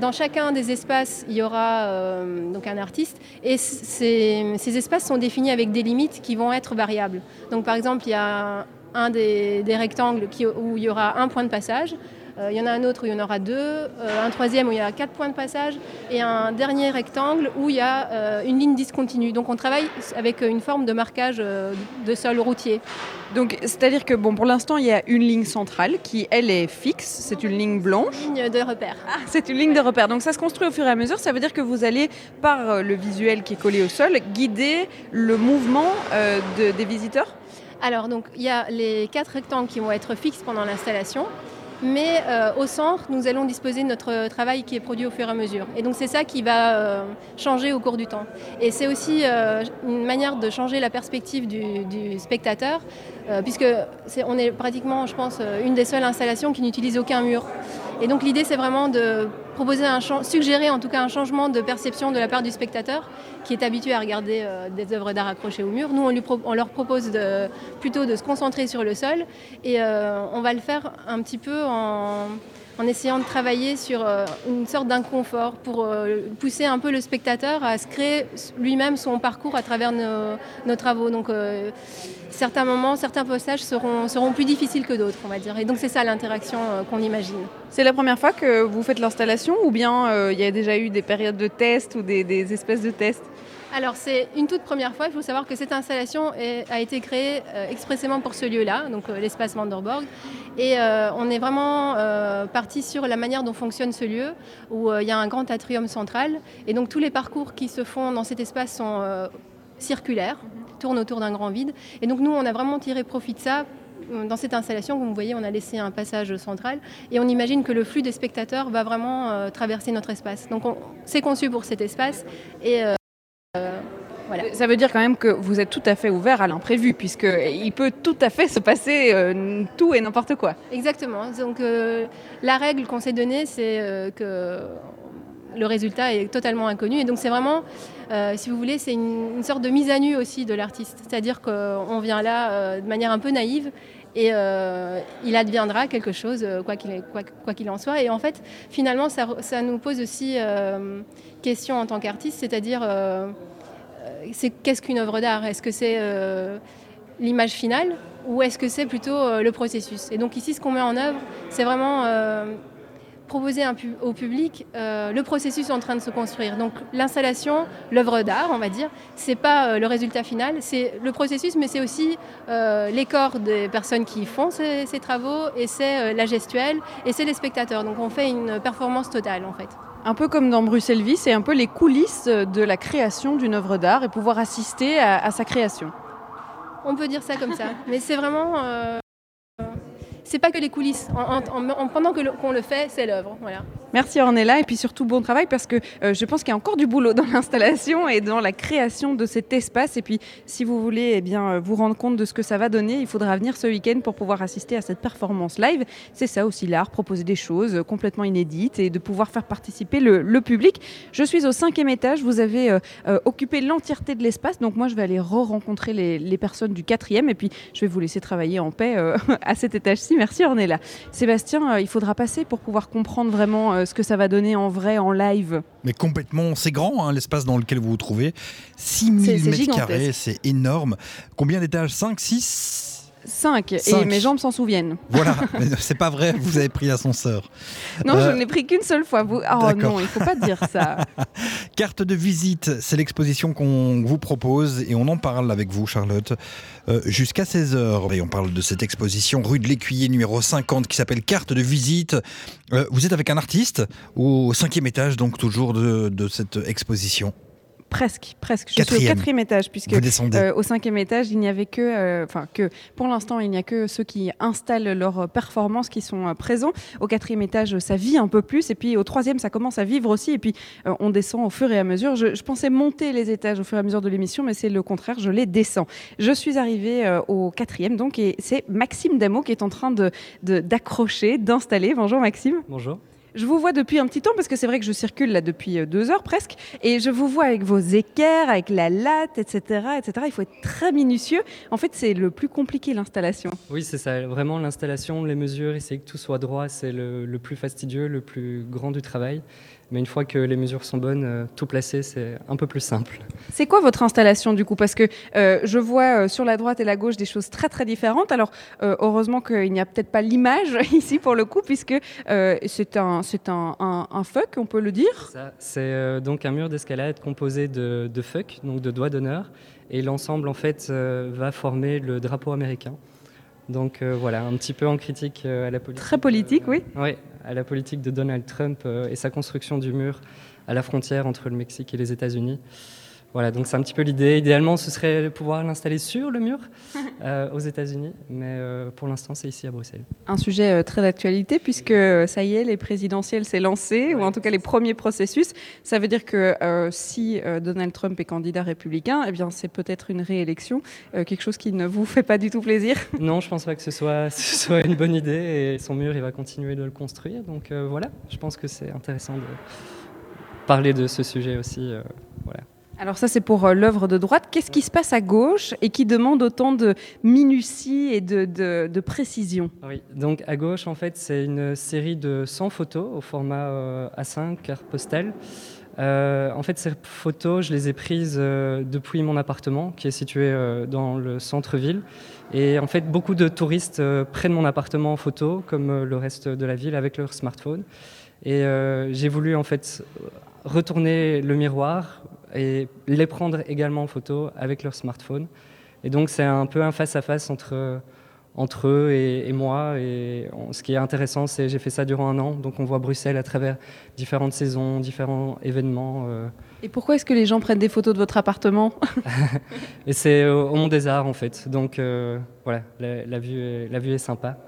Dans chacun des espaces, il y aura euh, donc un artiste et ces, espaces sont définis avec des limites qui vont être variables. Donc par exemple, il y a un des, rectangles où il y aura un point de passage. Euh, il y en a un autre où il y en aura deux, euh, un troisième où il y a quatre points de passage et un dernier rectangle où il y a euh, une ligne discontinue. Donc on travaille avec une forme de marquage de sol routier. Donc c'est-à-dire que bon, pour l'instant il y a une ligne centrale qui elle est fixe, c'est une ligne blanche. Une ligne de repère. Ah, c'est une ligne de repère. Donc ça se construit au fur et à mesure. Ça veut dire que vous allez par le visuel qui est collé au sol guider le mouvement des visiteurs? Alors donc il y a les quatre rectangles qui vont être fixes pendant l'installation mais euh, au centre, nous allons disposer de notre travail qui est produit au fur et à mesure. Et donc c'est ça qui va euh, changer au cours du temps. Et c'est aussi euh, une manière de changer la perspective du, spectateur, puisque on est pratiquement, je pense, une des seules installations qui n'utilise aucun mur. Et donc l'idée, c'est vraiment de proposer un suggérer en tout cas un changement de perception de la part du spectateur qui est habitué à regarder des œuvres d'art accrochées au mur. Nous, on, leur propose plutôt de se concentrer sur le sol et on va le faire un petit peu en en essayant de travailler sur euh, une sorte d'inconfort pour euh, pousser un peu le spectateur à se créer lui-même son parcours à travers nos, travaux. Donc euh, certains moments, certains passages seront, plus difficiles que d'autres, on va dire. Et donc c'est ça l'interaction qu'on imagine. C'est la première fois que vous faites l'installation ou bien il y a déjà eu des périodes de tests ou des espèces de tests? Alors c'est une toute première fois, il faut savoir que cette installation a été créée expressément pour ce lieu-là, donc l'espace Vanderborg. Et euh, on est vraiment euh, parti sur la manière dont fonctionne ce lieu, où euh, il y a un grand atrium central. Et donc tous les parcours qui se font dans cet espace sont circulaires, tournent autour d'un grand vide. Et donc nous, on a vraiment tiré profit de ça dans cette installation, comme vous voyez, on a laissé un passage central et on imagine que le flux des spectateurs va vraiment traverser notre espace. Donc c'est conçu pour cet espace et ça veut dire quand même que vous êtes tout à fait ouvert à l'imprévu, puisqu'il peut tout à fait se passer euh, tout et n'importe quoi. Exactement. Donc euh, la règle qu'on s'est donnée, c'est euh, que le résultat est totalement inconnu. Et donc c'est vraiment, si vous voulez, c'est une, sorte de mise à nu aussi de l'artiste. C'est-à-dire qu'on vient là de manière un peu naïve et il adviendra quelque chose, quoi qu'il quoi, en soit. Et en fait, finalement, ça, ça nous pose aussi question en tant qu'artiste, c'est-à-dire qu'est-ce qu'une œuvre d'art? Est-ce que c'est euh, l'image finale ou est-ce que c'est plutôt euh, le processus? Et donc ici, ce qu'on met en œuvre, c'est vraiment euh, proposer au public le processus en train de se construire. Donc l'installation, l'œuvre d'art, on va dire, c'est pas le résultat final, c'est le processus, mais c'est aussi les corps des personnes qui font ces travaux et c'est la gestuelle et c'est les spectateurs. Donc on fait une performance totale en fait. Un peu comme dans Bruxelles Vie, c'est un peu les coulisses de la création d'une œuvre d'art et pouvoir assister à, sa création. On peut dire ça comme ça, mais c'est vraiment euh, c'est pas que les coulisses. En, pendant qu'on le fait, c'est l'œuvre. Voilà. Merci Ornella et puis surtout bon travail parce que euh, je pense qu'il y a encore du boulot dans [laughs] l'installation et dans la création de cet espace. Et puis si vous voulez eh bien, euh, vous rendre compte de ce que ça va donner, il faudra venir ce week-end pour pouvoir assister à cette performance live. C'est ça aussi l'art, proposer des choses complètement inédites et de pouvoir faire participer le, public. Je suis au cinquième étage, vous avez euh, occupé l'entièreté de l'espace, donc moi je vais aller re-rencontrer les, personnes du quatrième et puis je vais vous laisser travailler en paix [laughs] à cet étage-ci. Merci Ornella. Sébastien, il faudra passer pour pouvoir comprendre vraiment euh, ce que ça va donner en vrai, en live. Mais complètement, c'est grand hein, l'espace dans lequel vous vous trouvez. 6000 mètres carrés, c'est énorme. Combien d'étages? 5, 6 5 et mes jambes s'en souviennent. Voilà, [laughs] c'est pas vrai, vous avez pris l'ascenseur. Non, je euh, n'ai pris qu'une seule fois. Vous... Oh non, il faut pas dire ça. [laughs] Carte de visite, c'est l'exposition qu'on vous propose et on en parle avec vous, Charlotte, euh, jusqu'à 16h. Et on parle de cette exposition rue de l'Écuyer numéro 50 qui s'appelle Carte de visite. Euh, vous êtes avec un artiste au cinquième étage, donc toujours de cette exposition. Presque, presque. Je suis au quatrième étage, puisque euh, au cinquième étage, il n'y avait que, euh, enfin que, pour l'instant, il n'y a que ceux qui installent leurs performances qui sont euh, présents. Au quatrième étage, ça vit un peu plus, et puis au troisième, ça commence à vivre aussi, et puis on descend au fur et à mesure. Je, pensais monter les étages au fur et à mesure de l'émission, mais c'est le contraire, je les descends. Je suis arrivée au quatrième, donc, et c'est Maxime Damo qui est en train de d'accrocher, d'installer. Bonjour Maxime. Bonjour. Je vous vois depuis un petit temps parce que c'est vrai que je circule là depuis euh, deux heures presque et je vous vois avec vos équerres, avec la latte, etc., etc. Il faut être très minutieux. En fait, c'est le plus compliqué l'installation. Oui, c'est ça. Vraiment l'installation, les mesures, essayer que tout soit droit, c'est le, le, plus fastidieux, le plus grand du travail. Mais une fois que les mesures sont bonnes, euh, tout placer, c'est un peu plus simple. C'est quoi votre installation du coup? Parce que euh, je vois euh, sur la droite et la gauche des choses très très différentes. Alors heureusement qu'il n'y a peut-être pas l'image [laughs] ici pour le coup, puisque c'est un, c'est un, un, fuck, on peut le dire. C'est donc un mur d'escalade composé de, de fuck, donc de doigts d'honneur. Et l'ensemble en fait va former le drapeau américain. Donc voilà, un petit peu en critique à la politique. Très politique, oui. Oui, à la politique de Donald Trump euh, et sa construction du mur à la frontière entre le Mexique et les États-Unis. Voilà, donc c'est un petit peu l'idée. Idéalement, ce serait de pouvoir l'installer sur le mur [laughs] euh, aux États-Unis, mais euh, pour l'instant, c'est ici à Bruxelles. Un sujet euh, très d'actualité puisque ça y est, les présidentielles s'est lancé, ou en tout cas les premiers processus. Ça veut dire que si Donald Trump est candidat républicain, eh bien c'est peut-être une réélection, quelque chose qui ne vous fait pas du tout plaisir. [laughs] Non, je pense pas que ce soit, [laughs] ce soit une bonne idée et son mur, il va continuer de le construire. Donc voilà, je pense que c'est intéressant de parler de ce sujet aussi. voilà. Alors ça, c'est pour euh, l'œuvre de droite. Qu'est-ce qui se passe à gauche et qui demande autant de minutie et de, précision? Oui, donc à gauche, en fait, c'est une série de 100 photos au format euh, A5, carte postale. Euh, en fait, ces photos, je les ai prises depuis mon appartement, qui est situé dans le centre-ville. Et en fait, beaucoup de touristes prennent mon appartement en photo, comme le reste de la ville, avec leur smartphone. Et j'ai voulu en fait retourner le miroir, et les prendre également en photo avec leur smartphone. Et donc c'est un peu un face-à-face entre, entre eux et, moi. Et ce qui est intéressant, c'est j'ai fait ça durant un an, donc on voit Bruxelles à travers différentes saisons, différents événements. Euh. Et pourquoi est-ce que les gens prennent des photos de votre appartement [laughs] Et c'est au, Monde des Arts en fait. Donc euh, voilà, la, vue est, la vue est sympa.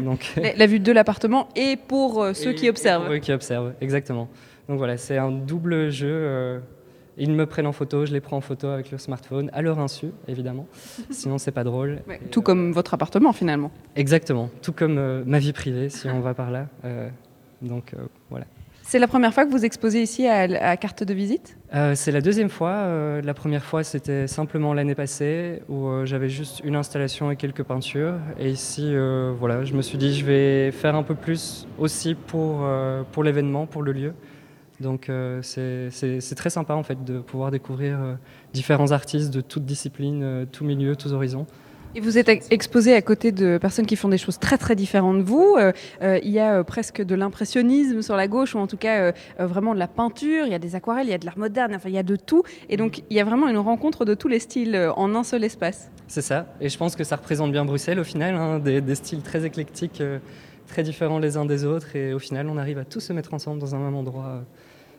Donc, [laughs] la, vue de l'appartement et pour euh, ceux qui observent. Oui, qui observent, exactement. Donc voilà, c'est un double jeu. Ils me prennent en photo, je les prends en photo avec le smartphone, à leur insu, évidemment. [laughs] Sinon, c'est pas drôle. tout comme votre appartement, finalement. Exactement. Tout comme euh, ma vie privée, si on va par là. Euh, donc, euh, voilà. C'est la première fois que vous exposez ici à, carte de visite? C'est la deuxième fois. la première fois, c'était simplement l'année passée, où j'avais juste une installation et quelques peintures. Et ici, voilà, je me suis dit, je vais faire un peu plus aussi pour, pour l'événement, pour le lieu. Donc euh, c'est très sympa en fait de pouvoir découvrir euh, différents artistes de toutes disciplines, euh, tous milieux, tous horizons. Et vous êtes exposé à côté de personnes qui font des choses très très différentes de vous. il y a presque de l'impressionnisme sur la gauche, ou en tout cas vraiment de la peinture, il y a des aquarelles, il y a de l'art moderne, enfin il y a de tout. Et donc il y a vraiment une rencontre de tous les styles en un seul espace. C'est ça, et je pense que ça représente bien Bruxelles au final, hein, des, des, styles très éclectiques, très différents les uns des autres, et au final on arrive à tous se mettre ensemble dans un même endroit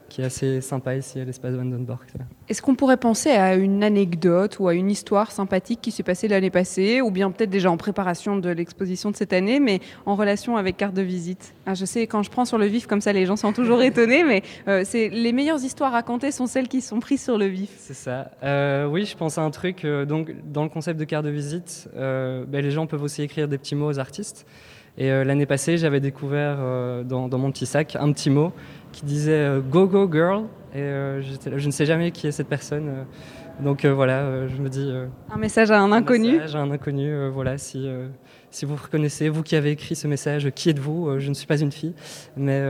qui est assez sympa ici à l'espace Vandenborg. Est-ce qu'on pourrait penser à une anecdote ou à une histoire sympathique qui s'est passée l'année passée, ou bien peut-être déjà en préparation de l'exposition de cette année, mais en relation avec carte de visite? Ah, Je sais, quand je prends sur le vif comme ça, les gens sont toujours [laughs] étonnés, mais euh, c'est les meilleures histoires racontées sont celles qui sont prises sur le vif. C'est ça. Euh, oui, je pense à un truc. Euh, donc, dans le concept de carte de visite, ben, les gens peuvent aussi écrire des petits mots aux artistes. Et l'année passée, j'avais découvert dans, dans, mon petit sac un petit mot qui disait euh, Go Go Girl. Et euh, je ne sais jamais qui est cette personne. Euh. donc voilà, je me dis. un message à un, inconnu. Un message à un inconnu, voilà. Si, si vous reconnaissez, vous qui avez écrit ce message, qui êtes-vous Je ne suis pas une fille. Mais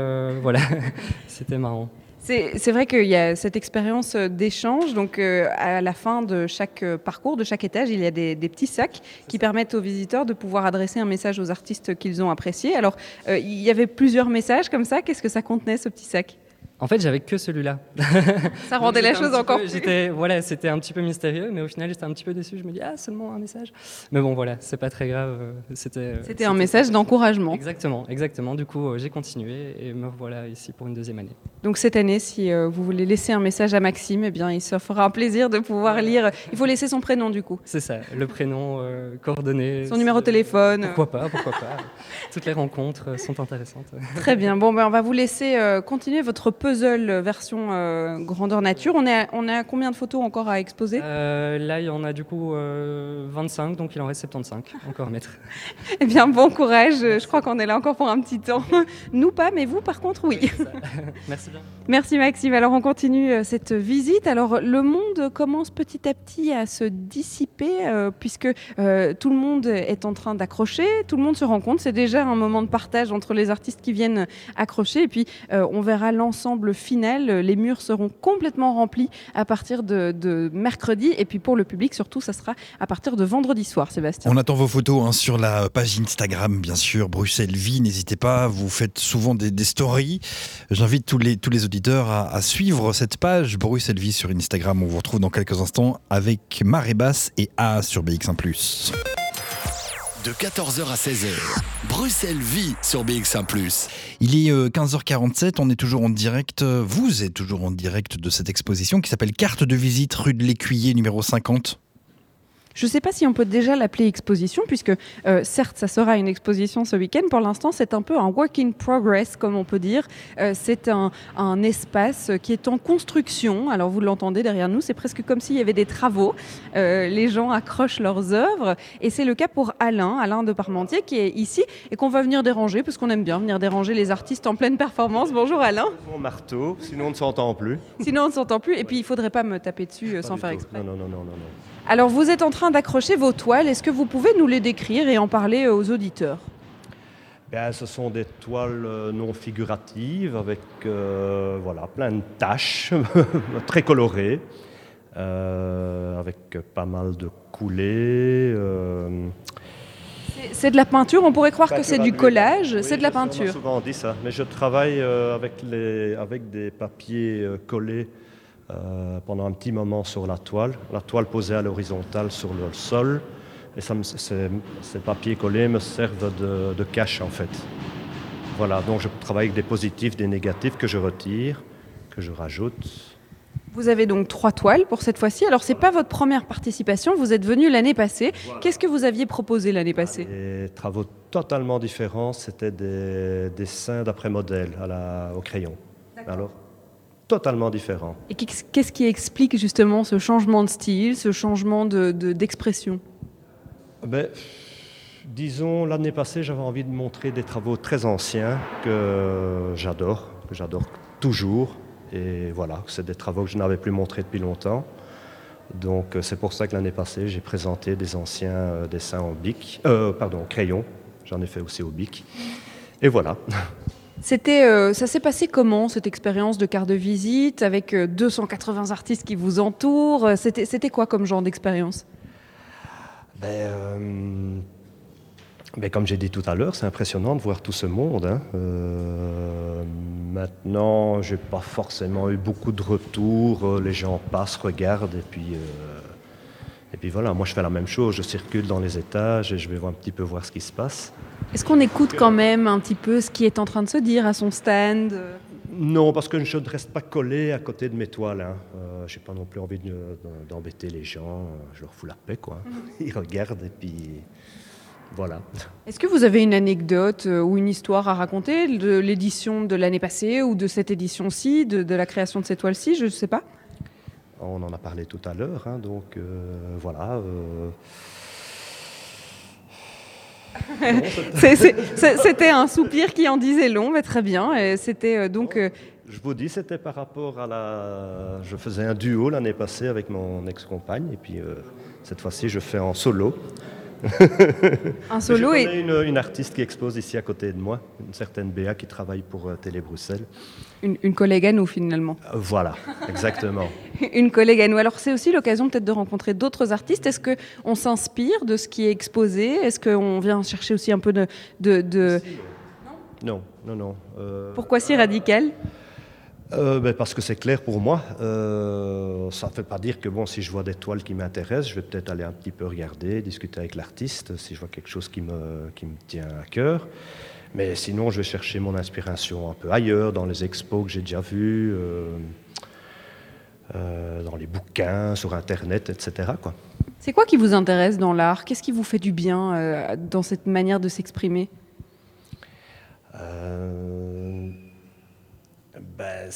voilà, [laughs] c'était marrant. C'est vrai qu'il y a cette expérience d'échange. Donc, à la fin de chaque parcours, de chaque étage, il y a des, petits sacs qui permettent aux visiteurs de pouvoir adresser un message aux artistes qu'ils ont appréciés. Alors, il y avait plusieurs messages comme ça. Qu'est-ce que ça contenait, ce petit sac? En fait, j'avais que celui-là. Ça rendait [laughs] la chose encore plus. Voilà, c'était un petit peu mystérieux, mais au final, j'étais un petit peu déçu. Je me dis, ah, seulement un message. Mais bon, voilà, c'est pas très grave. Euh, c'était. Euh, c'était un message d'encouragement. Exactement, exactement. Du coup, euh, j'ai continué et me voilà ici pour une deuxième année. Donc cette année, si vous voulez laisser un message à Maxime, eh bien, il se fera un plaisir de pouvoir lire. Il faut laisser son prénom, du coup. C'est ça, le prénom, coordonnées. Son numéro de téléphone. Pourquoi pas, pourquoi pas. Toutes les rencontres sont intéressantes. Très bien. Bon, ben, on va vous laisser continuer votre puzzle version euh, grandeur nature. On est, on a combien de photos encore à exposer? Euh, Là, il y en a du coup 25, euh, donc il en reste 75 [laughs] encore à mettre. eh bien, bon courage. Je crois qu'on est là encore pour un petit temps. [laughs] Nous pas, mais vous par contre, oui. [laughs] Merci bien. Merci Maxime. Alors on continue cette visite. Alors le monde commence petit à petit à se dissiper puisque tout le monde est en train d'accrocher, tout le monde se rend compte. C'est déjà un moment de partage entre les artistes qui viennent accrocher et puis on verra l'ensemble final les murs seront complètement remplis à partir de, mercredi. Et puis pour le public, surtout, ça sera à partir de vendredi soir, Sébastien. On attend vos photos hein, sur la page Instagram, bien sûr, Bruxelles Vie. N'hésitez pas, vous faites souvent des, stories. J'invite tous les, tous les auditeurs à, suivre cette page Bruxelles Vie sur Instagram. On vous retrouve dans quelques instants avec Marée Basse et A sur BX1 ⁇ De 14h à 16h, Bruxelles vit sur BX1 Il est euh, 15h47, on est toujours en direct, euh, vous êtes toujours en direct de cette exposition qui s'appelle Carte de visite rue de l'Écuyer numéro 50. Je ne sais pas si on peut déjà l'appeler exposition, puisque euh, certes, ça sera une exposition ce week-end. Pour l'instant, c'est un peu un work in progress, comme on peut dire. Euh, c'est un, un espace qui est en construction. Alors, vous l'entendez derrière nous, c'est presque comme s'il y avait des travaux. Euh, les gens accrochent leurs œuvres. Et c'est le cas pour Alain, Alain de Parmentier, qui est ici et qu'on va venir déranger, parce qu'on aime bien venir déranger les artistes en pleine performance. Bonjour Alain. Mon marteau, sinon on ne s'entend plus. Sinon, on ne s'entend plus. Et puis, il ne faudrait pas me taper dessus sans faire exprès. Non, non, non, non, non. Alors, vous êtes en train d'accrocher vos toiles. Est-ce que vous pouvez nous les décrire et en parler euh, aux auditeurs? Ben, ce sont des toiles euh, non figuratives avec euh, voilà, plein de taches, [laughs] très colorées, euh, avec pas mal de coulées. euh, C'est- de la peinture. On pourrait croire que c'est du collage. Oui, c'est de la On peinture. souvent dit ça, mais je travaille avec, les, avec des papiers collés euh, pendant un petit moment sur la toile. La toile posée à l'horizontale sur le sol. Et ça me- ces, ces papiers collés me servent de, de cache en fait. Voilà, donc je travaille avec des positifs, des négatifs que je retire, que je rajoute. Vous avez donc trois toiles pour cette fois-ci. Alors, c'est pas votre première participation. Vous êtes venu l'année passée. Qu'est-ce que vous aviez proposé l'année passée? Des travaux totalement différents, c'était des dessins d'après modèle à la- au crayon. Alors, totalement différents. Et qu'est- qu'est-ce qui explique justement ce changement de style, ce changement de- de- d'expression? Ben, disons, l'année passée, j'avais envie de montrer des travaux très anciens que j'adore, que j'adore toujours. Et voilà, c'est des travaux que je n'avais plus montrés depuis longtemps. Donc, euh, c'est pour ça que l'année passée, j'ai présenté des anciens euh, dessins en bic, euh, pardon, crayon. J'en ai fait aussi au bic. Et voilà. [laughs] C'était, euh, ça s'est passé comment cette expérience de carte de visite avec euh, 280 artistes qui vous entourent? C'était, c'était quoi comme genre d'expérience? Ben, euh, ben, comme j'ai dit tout à l'heure, c'est impressionnant de voir tout ce monde. hein. Euh, maintenant, j'ai pas forcément eu beaucoup de retours. Euh, Les gens passent, regardent, et puis, euh, et puis voilà. Moi, je fais la même chose. Je circule dans les étages et je vais voir un petit peu voir ce qui se passe. Est-ce qu'on écoute quand même un petit peu ce qui est en train de se dire à son stand? Non, parce que je ne reste pas collé à côté de mes toiles. Hein. Euh, j'ai pas non plus envie de- d'embêter les gens. Je leur fous la paix, quoi. [laughs] Ils regardent et puis voilà. Est-ce que vous avez une anecdote euh, ou une histoire à raconter de l'édition de l'année passée ou de cette édition-ci, de, de la création de cette toile-ci Je ne sais pas? On en a parlé tout à l'heure, hein, donc euh, voilà. euh, C'était un soupir qui en disait long, mais très bien. C'était euh, donc. je vous dis, c'était par rapport à la. Je faisais un duo l'année passée avec mon ex-compagne, et puis euh, cette fois-ci, je fais en solo. [laughs] Un solo Je et- une, une artiste qui expose ici à côté de moi, une certaine Béa qui travaille pour euh, Télé Bruxelles. une, une collègue à nous finalement. Euh, voilà, [laughs] exactement. [laughs] Une collègue à nous. Alors c'est aussi l'occasion peut-être de rencontrer d'autres artistes. Est-ce que on s'inspire de ce qui est exposé? Est-ce qu'on vient chercher aussi un peu de... de, de- Non, non, non. euh, Pourquoi si radical? Euh, ben, parce que c'est clair pour moi. Euh, ça ne veut pas dire que bon, si je vois des toiles qui m'intéressent, je vais peut-être aller un petit peu regarder, discuter avec l'artiste, si je vois quelque chose qui me, qui me tient à cœur. Mais sinon, je vais chercher mon inspiration un peu ailleurs, dans les expos que j'ai déjà vus, euh, dans les bouquins, sur Internet, etc. Quoi. C'est quoi qui vous intéresse dans l'art? Qu'est-ce qui vous fait du bien dans cette manière de s'exprimer? Ben,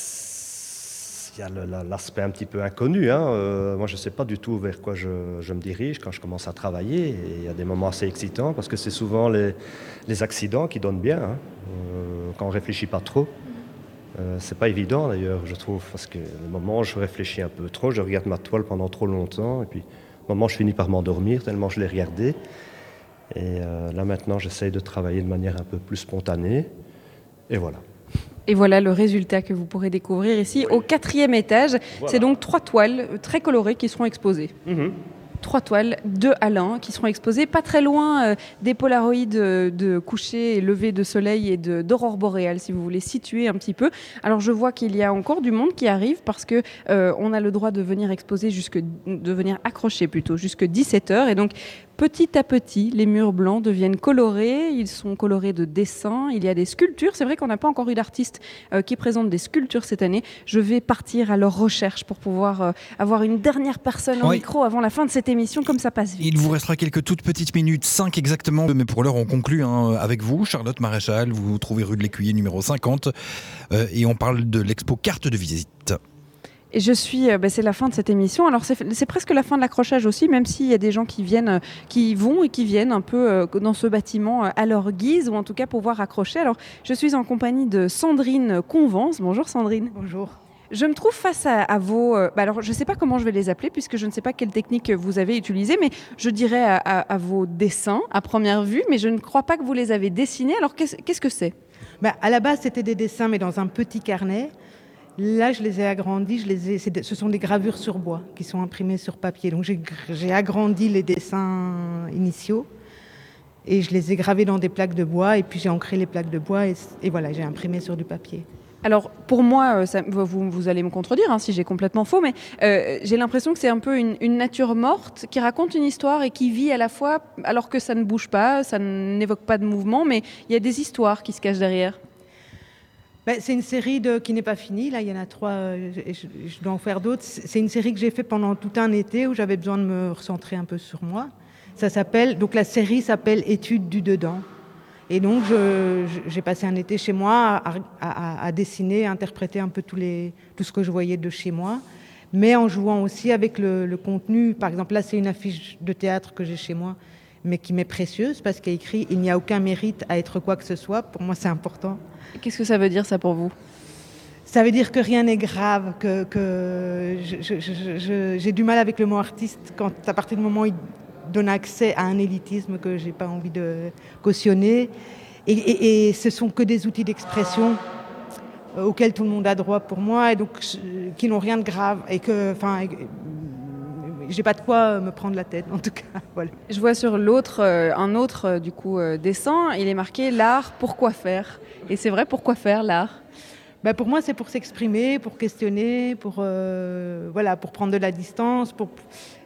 il y a l'aspect un petit peu inconnu. hein. Euh, moi, je ne sais pas du tout vers quoi je, me dirige quand je commence à travailler. Il y a des moments assez excitants parce que c'est souvent les, accidents qui donnent bien, hein, euh, quand on ne réfléchit pas trop. Euh, c'est pas évident d'ailleurs, je trouve, parce que le moment où je réfléchis un peu trop, je regarde ma toile pendant trop longtemps, et puis au moment où je finis par m'endormir tellement je l'ai regardé. Et là maintenant, j'essaye de travailler de manière un peu plus spontanée. Et voilà. Et voilà le résultat que vous pourrez découvrir ici au quatrième étage. Voilà. C'est donc trois toiles euh, très colorées qui seront exposées. Trois toiles de Alain qui seront exposées pas très loin euh, des polaroïdes euh, de coucher et lever de soleil et d'aurore boréale, si vous voulez situer un petit peu. Alors je vois qu'il y a encore du monde qui arrive parce que euh, on a le droit de venir exposer jusque de venir accrocher plutôt jusque 17 h et donc Petit à petit, les murs blancs deviennent colorés, ils sont colorés de dessins, il y a des sculptures. C'est vrai qu'on n'a pas encore eu d'artistes euh, qui présentent des sculptures cette année. Je vais partir à leur recherche pour pouvoir euh, avoir une dernière personne Oui. micro avant la fin de cette émission, comme ça passe vite. Il vous restera quelques toutes petites minutes, 5 exactement, mais pour l'heure on conclut hein, avec vous, Charlotte Maréchal, vous vous trouvez rue de l'Écuyer numéro 50, euh, et on parle de l'expo carte de visite. Et je suis, euh, bah, c'est la fin de cette émission. Alors c'est presque la fin de l'accrochage aussi, même s'il y a des gens qui viennent, euh, qui vont et qui viennent un peu euh, dans ce bâtiment à leur guise, ou en tout cas pouvoir accrocher. Alors je suis en compagnie de Sandrine Convence. Bonjour Sandrine. Bonjour. Je me trouve face à, à vos. euh, bah alors, je ne sais pas comment je vais les appeler, puisque je ne sais pas quelle technique vous avez utilisée, mais je dirais à, à- à vos dessins à première vue, mais je ne crois pas que vous les avez dessinés. Alors, qu'est-ce qu'est-ce que c'est? Bah, à la base, c'était des dessins, mais dans un petit carnet. Là, je les ai agrandis. Je les ai, ce sont des gravures sur bois qui sont imprimées sur papier. Donc, j'ai gr- j'ai agrandi les dessins initiaux et je les ai gravés dans des plaques de bois. Et puis, j'ai ancré les plaques de bois et, voilà, j'ai imprimé sur du papier. Alors, pour moi, euh, vous, allez me contredire hein, si j'ai complètement faux, mais euh, j'ai l'impression que c'est un peu une nature morte qui raconte une histoire et qui vit à la fois, alors que ça ne bouge pas, ça n'évoque pas de mouvement, mais il y a des histoires qui se cachent derrière. Ben, c'est une série qui n'est pas finie. Là, il y en a trois. euh, je, dois en faire d'autres. C'est une série que j'ai fait pendant tout un été où j'avais besoin de me recentrer un peu sur moi. Ça s'appelle donc la série s'appelle Études du dedans. Et donc j'ai passé un été chez moi à, dessiner, à interpréter un peu tout ce que je voyais de chez moi, mais en jouant aussi avec le contenu. Par exemple, là c'est une affiche de théâtre que j'ai chez moi, mais qui m'est précieuse parce qu'il écrit il n'y a aucun mérite à être quoi que ce soit. Pour moi c'est important. Qu'est-ce que ça veut dire ça pour vous? Ça veut dire que rien n'est grave, que, que j'ai du mal avec le mot artiste quand à partir du moment où il donne accès à un élitisme que j'ai pas envie de cautionner. Et, et- et ce sont que des outils d'expression euh, auxquels tout le monde a droit pour moi et donc qui n'ont rien de grave et que, enfin, j'ai pas de quoi me prendre la tête en tout cas. [laughs] Voilà. Je vois sur l'autre, euh, un autre euh, du coup euh, dessin, il est marqué l'art, pourquoi faire? Et c'est vrai, pourquoi faire l'art? Ben, pour moi, c'est pour s'exprimer, pour questionner, pour, euh, voilà, pour prendre de la distance. Pour,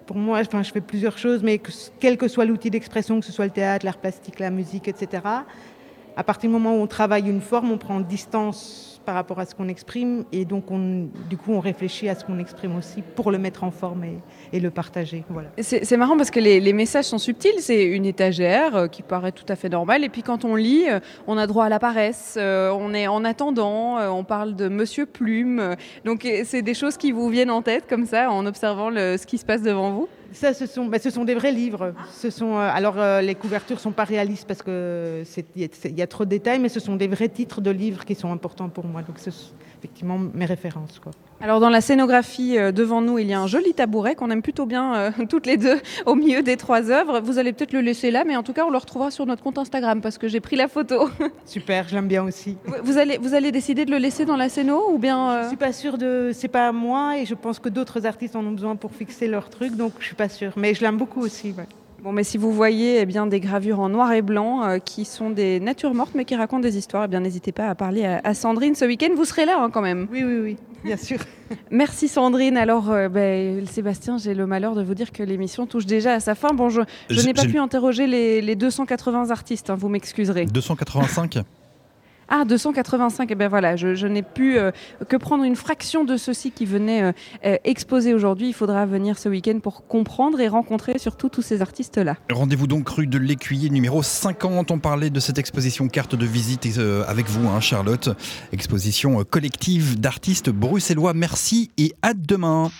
pour moi, enfin, je fais plusieurs choses, mais que, quel que soit l'outil d'expression, que ce soit le théâtre, l'art plastique, la musique, etc., à partir du moment où on travaille une forme, on prend distance par rapport à ce qu'on exprime, et donc on, du coup, on réfléchit à ce qu'on exprime aussi pour le mettre en forme et, le partager. Voilà. C'est marrant parce que les, messages sont subtils. C'est une étagère euh, qui paraît tout à fait normale. Et puis quand on lit, euh, on a droit à la paresse. euh, on est en attendant. on parle de Monsieur Plume. donc c'est des choses qui vous viennent en tête comme ça en observant ce qui se passe devant vous? Ça, ce sont, des vrais livres. Ce sont, euh, alors, euh, les couvertures sont pas réalistes parce que il y, a- trop de détails, mais ce sont des vrais titres de livres qui sont importants pour moi. Effectivement mes références. Quoi. Alors dans la scénographie euh, devant nous, il y a un joli tabouret qu'on aime plutôt bien euh, [laughs] toutes les deux au milieu des trois œuvres. Vous allez peut-être le laisser là, mais en tout cas on le retrouvera sur notre compte Instagram parce que j'ai pris la photo. [laughs] Super, je l'aime bien aussi. Vous- Vous allez, vous allez décider de le laisser dans la scéno ou bien euh, Je suis pas sûre de. C'est pas à moi et je pense que d'autres artistes en ont besoin pour fixer leur truc, donc je suis pas sûre. Mais je l'aime beaucoup aussi. ouais. Bon, mais si vous voyez eh bien, des gravures en noir et blanc euh, qui sont des natures mortes mais qui racontent des histoires, eh bien n'hésitez pas à parler à, à Sandrine ce week-end. Vous serez là hein, quand même. Oui, oui, oui, bien sûr. [laughs] Merci Sandrine. Alors, euh, ben, Sébastien, j'ai le malheur de vous dire que l'émission touche déjà à sa fin. Bon, je, n'ai pas pu interroger les, les 280 artistes, hein, vous m'excuserez. 285 Ah, 285, et ben voilà, je, n'ai pu euh, que prendre une fraction de ceux-ci qui venaient euh, euh, exposer aujourd'hui. Il faudra venir ce week-end pour comprendre et rencontrer surtout tous ces artistes-là. Rendez-vous donc rue de l'Écuyer numéro 50. On parlait de cette exposition carte de visite avec vous, hein, Charlotte. Exposition collective d'artistes bruxellois. Merci et à demain.